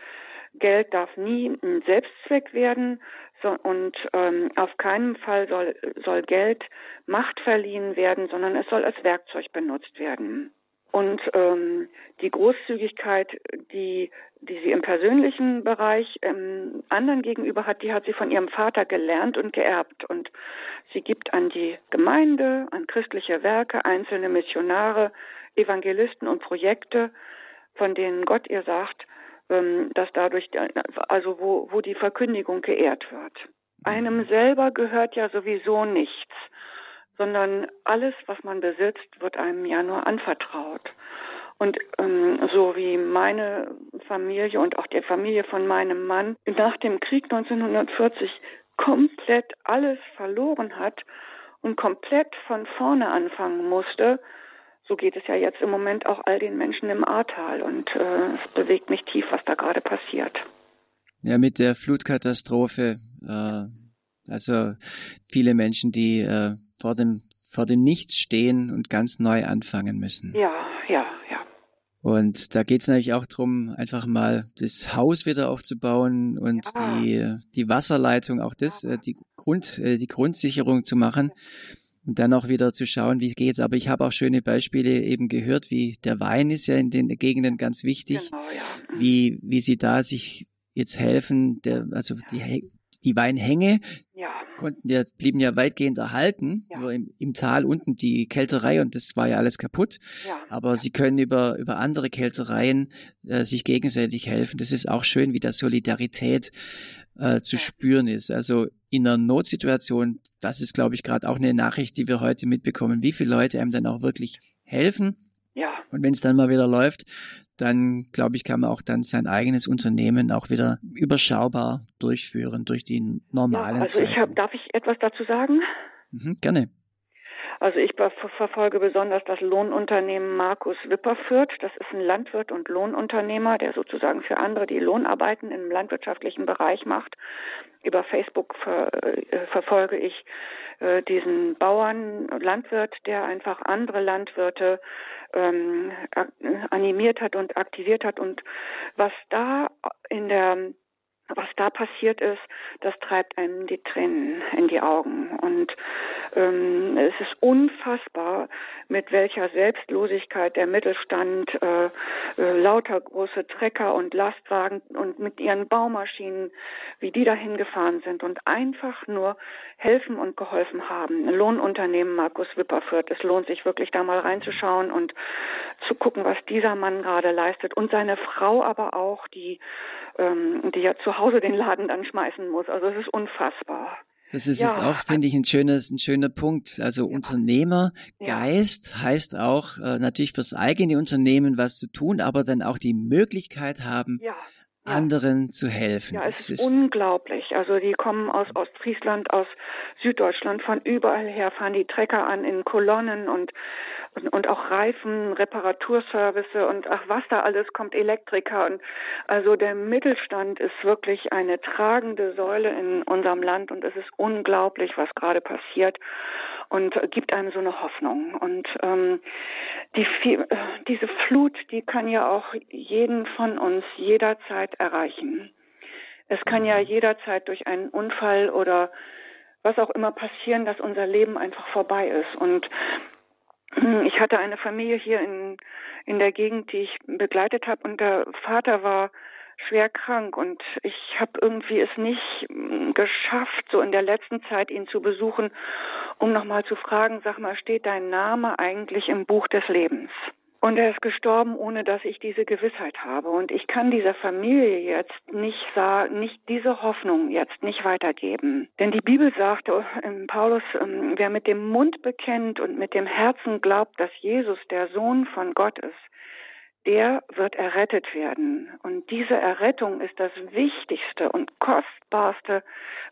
Geld darf nie ein Selbstzweck werden so, und ähm, auf keinen Fall soll, soll Geld Macht verliehen werden, sondern es soll als Werkzeug benutzt werden. Und ähm, die Großzügigkeit, die, die sie im persönlichen Bereich ähm, anderen gegenüber hat, die hat sie von ihrem Vater gelernt und geerbt. Und sie gibt an die Gemeinde, an christliche Werke, einzelne Missionare, Evangelisten und Projekte, von denen Gott ihr sagt, ähm, dass dadurch, also wo, wo die Verkündigung geehrt wird. Einem selber gehört ja sowieso nichts sondern alles, was man besitzt, wird einem ja nur anvertraut. Und ähm, so wie meine Familie und auch die Familie von meinem Mann nach dem Krieg 1940 komplett alles verloren hat und komplett von vorne anfangen musste, so geht es ja jetzt im Moment auch all den Menschen im Ahrtal. Und äh, es bewegt mich tief, was da gerade passiert. Ja, mit der Flutkatastrophe. Äh, also viele Menschen, die äh, vor dem, vor dem Nichts stehen und ganz neu anfangen müssen. Ja, ja, ja. Und da geht es natürlich auch darum, einfach mal das Haus wieder aufzubauen und ja. die, die Wasserleitung, auch das, ja. Äh, die Grund, äh, die Grundsicherung zu machen. Und dann auch wieder zu schauen, wie geht's. Aber ich habe auch schöne Beispiele eben gehört, wie der Wein ist ja in den Gegenden ganz wichtig, genau, ja. wie, wie sie da sich jetzt helfen, der, also die, die Weinhänge, ja konnten ja, blieben ja weitgehend erhalten, ja. nur im, im Tal unten die Kälterei und das war ja alles kaputt. Ja. Aber sie können über, über andere Kältereien äh, sich gegenseitig helfen. Das ist auch schön, wie da Solidarität äh, zu spüren ist. Also in einer Notsituation, das ist, glaube ich, gerade auch eine Nachricht, die wir heute mitbekommen, wie viele Leute einem dann auch wirklich helfen. Ja. Und wenn es dann mal wieder läuft, dann glaube ich, kann man auch dann sein eigenes Unternehmen auch wieder überschaubar durchführen durch die normalen. Ja, also ich hab, darf ich etwas dazu sagen? Mhm, gerne. Also ich verfolge besonders das Lohnunternehmen Markus Wipperfürth. Das ist ein Landwirt und Lohnunternehmer, der sozusagen für andere die Lohnarbeiten im landwirtschaftlichen Bereich macht. Über Facebook ver äh, verfolge ich äh, diesen Bauern, Landwirt, der einfach andere Landwirte ähm, animiert hat und aktiviert hat. Und was da in der was da passiert ist, das treibt einem die Tränen in die Augen. Und ähm, es ist unfassbar, mit welcher Selbstlosigkeit der Mittelstand äh, äh, lauter große Trecker und Lastwagen und mit ihren Baumaschinen, wie die dahin gefahren sind und einfach nur helfen und geholfen haben. Lohnunternehmen Markus Wipperfürth. Es lohnt sich wirklich da mal reinzuschauen und zu gucken, was dieser Mann gerade leistet und seine Frau aber auch, die ähm, die ja zu Hause den Laden dann schmeißen muss. Also es ist unfassbar. Das ist ja. jetzt auch, finde ich, ein schönes, ein schöner Punkt. Also ja. Unternehmergeist ja. heißt auch äh, natürlich fürs eigene Unternehmen was zu tun, aber dann auch die Möglichkeit haben, ja anderen zu helfen. Ja, es ist, ist, unglaublich. Also die kommen aus Ostfriesland, aus Süddeutschland, von überall her fahren die Trecker an in Kolonnen und, und, und auch Reifen, Reparaturservice und ach was da alles kommt, Elektriker und also der Mittelstand ist wirklich eine tragende Säule in unserem Land und es ist unglaublich, was gerade passiert und gibt einem so eine Hoffnung. Und ähm, die, diese Flut, die kann ja auch jeden von uns jederzeit erreichen. Es kann ja mhm. jederzeit durch einen Unfall oder was auch immer passieren, dass unser Leben einfach vorbei ist. Und hm, ich hatte eine Familie hier in, in der Gegend, die ich begleitet habe und der Vater war schwer krank und ich habe irgendwie es nicht hm, geschafft, so in der letzten Zeit ihn zu besuchen, um nochmal zu fragen, sag mal, steht dein Name eigentlich im Buch des Lebens? Und er ist gestorben, ohne dass ich diese Gewissheit habe. Und ich kann dieser Familie jetzt nicht nicht diese Hoffnung jetzt nicht weitergeben. Denn die Bibel sagt, Paulus, ähm, wer mit dem Mund bekennt und mit dem Herzen glaubt, dass Jesus der Sohn von Gott ist, der wird errettet werden. Und diese Errettung ist das Wichtigste und Kostbarste,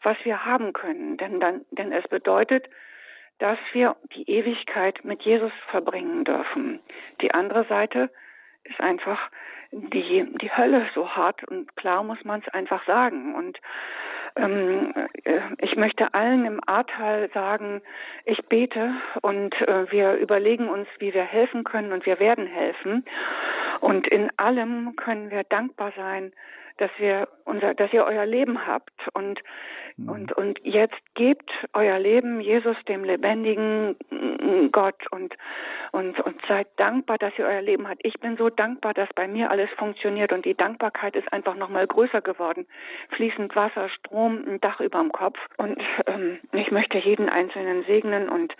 was wir haben können. Denn, dann, denn es bedeutet, dass wir die Ewigkeit mit Jesus verbringen dürfen. Die andere Seite ist einfach die, die Hölle so hart und klar muss man es einfach sagen. Und ähm, äh, ich möchte allen im Ahrtal sagen, ich bete und äh, wir überlegen uns, wie wir helfen können und wir werden helfen. Und in allem können wir dankbar sein, dass wir unser, dass ihr euer Leben habt und mhm. und und jetzt gebt euer Leben Jesus dem lebendigen Gott und und und seid dankbar, dass ihr euer Leben habt. Ich bin so dankbar, dass bei mir alles funktioniert und die Dankbarkeit ist einfach noch mal größer geworden. Fließend Wasser, Strom, ein Dach über dem Kopf und ähm, ich möchte jeden einzelnen segnen und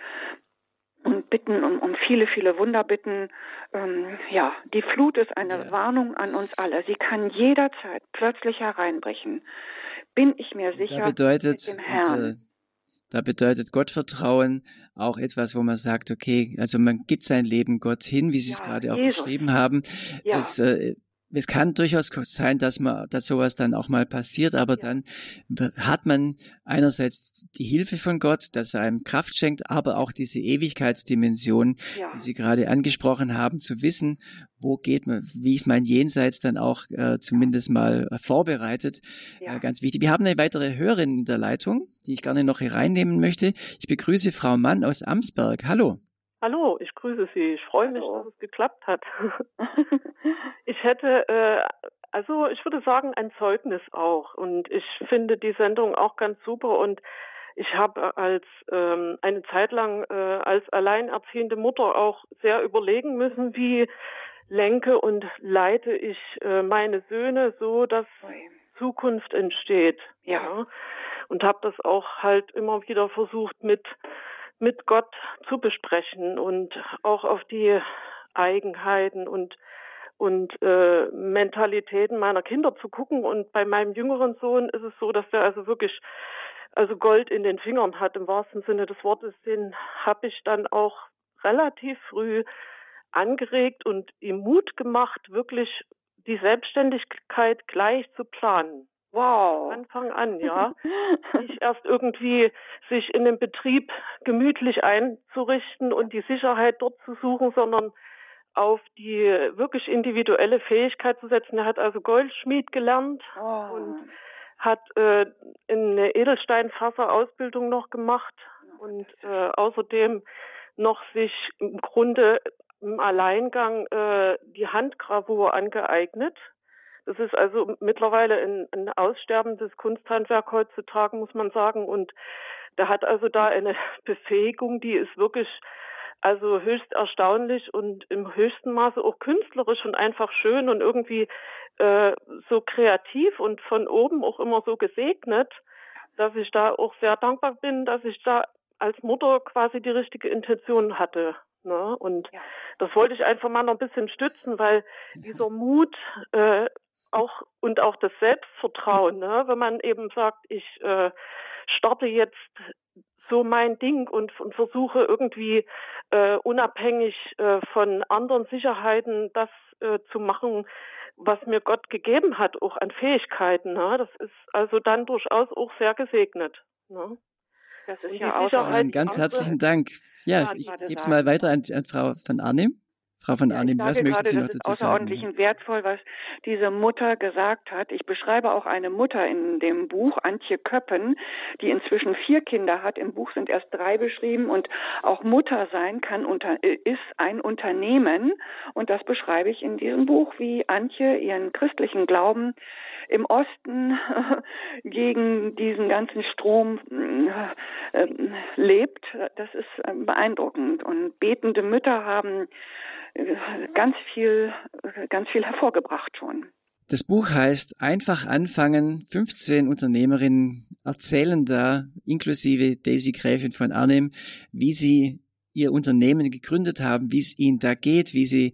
und bitten um, um viele, viele Wunder bitten. Ähm, ja, die Flut ist eine ja. Warnung an uns alle. Sie kann jederzeit plötzlich hereinbrechen. Bin ich mir sicher. Da bedeutet, mit dem Herrn. Und, äh, da bedeutet Gottvertrauen auch etwas, wo man sagt, okay, also man gibt sein Leben Gott hin, wie Sie ja, es gerade auch Jesus. beschrieben haben. Ja. Es, äh, es kann durchaus sein, dass man, dass sowas dann auch mal passiert, aber ja. dann hat man einerseits die Hilfe von Gott, dass er einem Kraft schenkt, aber auch diese Ewigkeitsdimension, ja. die Sie gerade angesprochen haben, zu wissen, wo geht man, wie ist mein Jenseits dann auch äh, zumindest mal äh, vorbereitet. Ja. Äh, ganz wichtig. Wir haben eine weitere Hörerin in der Leitung, die ich gerne noch hier reinnehmen möchte. Ich begrüße Frau Mann aus Amsberg. Hallo. Hallo, ich grüße Sie. Ich freue mich, dass es geklappt hat. ich hätte, äh, also ich würde sagen, ein Zeugnis auch. Und ich finde die Sendung auch ganz super. Und ich habe als ähm, eine Zeit lang äh, als alleinerziehende Mutter auch sehr überlegen müssen, wie lenke und leite ich äh, meine Söhne so, dass Zukunft entsteht. Ja. Und habe das auch halt immer wieder versucht mit mit Gott zu besprechen und auch auf die Eigenheiten und und äh, Mentalitäten meiner Kinder zu gucken. Und bei meinem jüngeren Sohn ist es so, dass er also wirklich also Gold in den Fingern hat im wahrsten Sinne des Wortes. Den habe ich dann auch relativ früh angeregt und ihm Mut gemacht, wirklich die Selbstständigkeit gleich zu planen. Wow. Anfang an, ja. Nicht erst irgendwie sich in dem Betrieb gemütlich einzurichten und die Sicherheit dort zu suchen, sondern auf die wirklich individuelle Fähigkeit zu setzen. Er hat also Goldschmied gelernt oh. und hat äh, eine Edelsteinfasserausbildung noch gemacht und äh, außerdem noch sich im Grunde im Alleingang äh, die Handgravur angeeignet. Das ist also mittlerweile ein, ein aussterbendes Kunsthandwerk heutzutage, muss man sagen. Und der hat also da eine Befähigung, die ist wirklich also höchst erstaunlich und im höchsten Maße auch künstlerisch und einfach schön und irgendwie äh, so kreativ und von oben auch immer so gesegnet, dass ich da auch sehr dankbar bin, dass ich da als Mutter quasi die richtige Intention hatte. Ne? Und ja. das wollte ich einfach mal noch ein bisschen stützen, weil dieser Mut äh, auch und auch das Selbstvertrauen, ne? wenn man eben sagt, ich äh, starte jetzt so mein Ding und, und versuche irgendwie äh, unabhängig äh, von anderen Sicherheiten das äh, zu machen, was mir Gott gegeben hat, auch an Fähigkeiten. Ne? Das ist also dann durchaus auch sehr gesegnet. Ne? Das ist ja auch ganz herzlichen Dank. Ja, ich gebe es mal weiter an, an Frau von Arnim. Von ja, Arnim, was möchten Sie noch dazu sagen? Ist außerordentlich wertvoll, was diese Mutter gesagt hat. Ich beschreibe auch eine Mutter in dem Buch, Antje Köppen, die inzwischen vier Kinder hat. Im Buch sind erst drei beschrieben und auch Mutter sein kann unter, ist ein Unternehmen. Und das beschreibe ich in diesem Buch, wie Antje ihren christlichen Glauben im Osten gegen diesen ganzen Strom äh, lebt. Das ist beeindruckend. Und betende Mütter haben ganz viel, ganz viel hervorgebracht schon. Das Buch heißt Einfach anfangen. 15 Unternehmerinnen erzählen da, inklusive Daisy Gräfin von Arnhem, wie sie ihr Unternehmen gegründet haben, wie es ihnen da geht, wie sie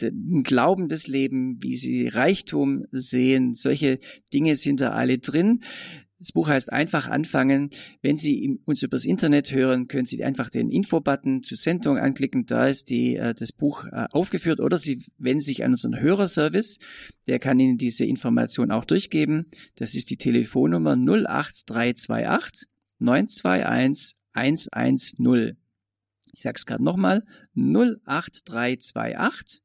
den Glauben des Lebens, wie sie Reichtum sehen. Solche Dinge sind da alle drin. Das Buch heißt einfach anfangen. Wenn Sie uns übers Internet hören, können Sie einfach den Info-Button zur Sendung anklicken. Da ist die, äh, das Buch äh, aufgeführt. Oder Sie wenden sich an unseren Hörerservice. Der kann Ihnen diese Information auch durchgeben. Das ist die Telefonnummer 08328 921 110. Ich sage es gerade nochmal. 08328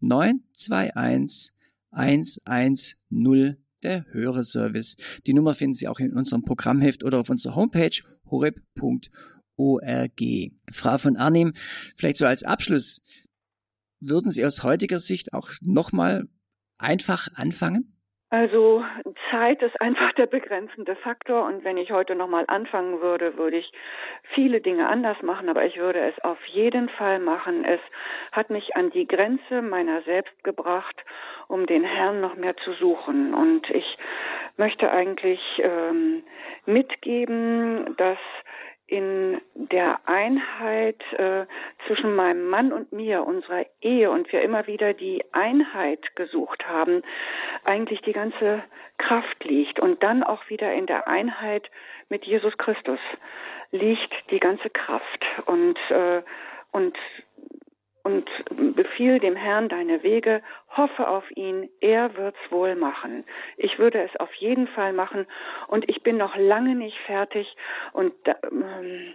921 110 der Hörerservice. Die Nummer finden Sie auch in unserem Programmheft oder auf unserer Homepage horeb.org. Frau von Arnim, vielleicht so als Abschluss, würden Sie aus heutiger Sicht auch nochmal einfach anfangen? Also Zeit ist einfach der begrenzende Faktor und wenn ich heute nochmal anfangen würde, würde ich viele Dinge anders machen, aber ich würde es auf jeden Fall machen. Es hat mich an die Grenze meiner selbst gebracht, um den Herrn noch mehr zu suchen. Und ich möchte eigentlich ähm, mitgeben, dass in der Einheit äh, zwischen meinem Mann und mir, unserer Ehe und wir immer wieder die Einheit gesucht haben, eigentlich die ganze Kraft liegt. Und dann auch wieder in der Einheit mit Jesus Christus liegt die ganze Kraft. Und äh, und und befiehl dem Herrn deine Wege, hoffe auf ihn, er wird's wohl machen. Ich würde es auf jeden Fall machen und ich bin noch lange nicht fertig und ähm,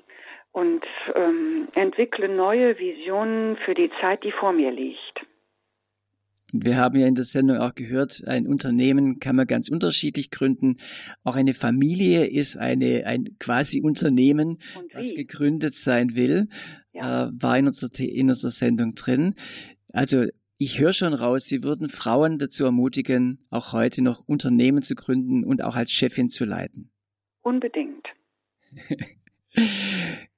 und ähm, entwickle neue Visionen für die Zeit, die vor mir liegt. Wir haben ja in der Sendung auch gehört, ein Unternehmen kann man ganz unterschiedlich gründen. Auch eine Familie ist eine, ein quasi Unternehmen, was gegründet sein will ja. äh, war in unserer, in unserer Sendung drin. Also ich höre schon raus, Sie würden Frauen dazu ermutigen, auch heute noch Unternehmen zu gründen und auch als Chefin zu leiten. Unbedingt.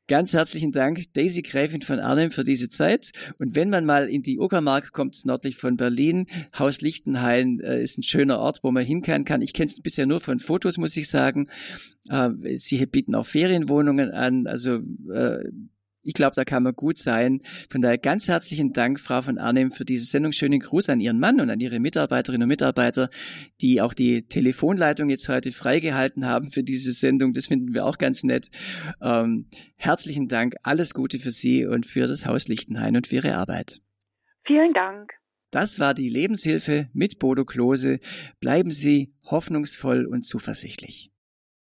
Ganz herzlichen Dank, Daisy Gräfin von Arnhem, für diese Zeit. Und wenn man mal in die Uckermark kommt, nördlich von Berlin, Haus Lichtenhain äh, ist ein schöner Ort, wo man hinkehren kann. Ich kenne es bisher nur von Fotos, muss ich sagen. Äh, sie bieten auch Ferienwohnungen an. Also äh, ich glaube, da kann man gut sein. Von daher ganz herzlichen Dank, Frau von Arnim, für diese Sendung. Schönen Gruß an Ihren Mann und an Ihre Mitarbeiterinnen und Mitarbeiter, die auch die Telefonleitung jetzt heute freigehalten haben für diese Sendung. Das finden wir auch ganz nett. Ähm, herzlichen Dank, alles Gute für Sie und für das Haus Lichtenhain und für Ihre Arbeit. Vielen Dank. Das war die Lebenshilfe mit Bodo Klose. Bleiben Sie hoffnungsvoll und zuversichtlich.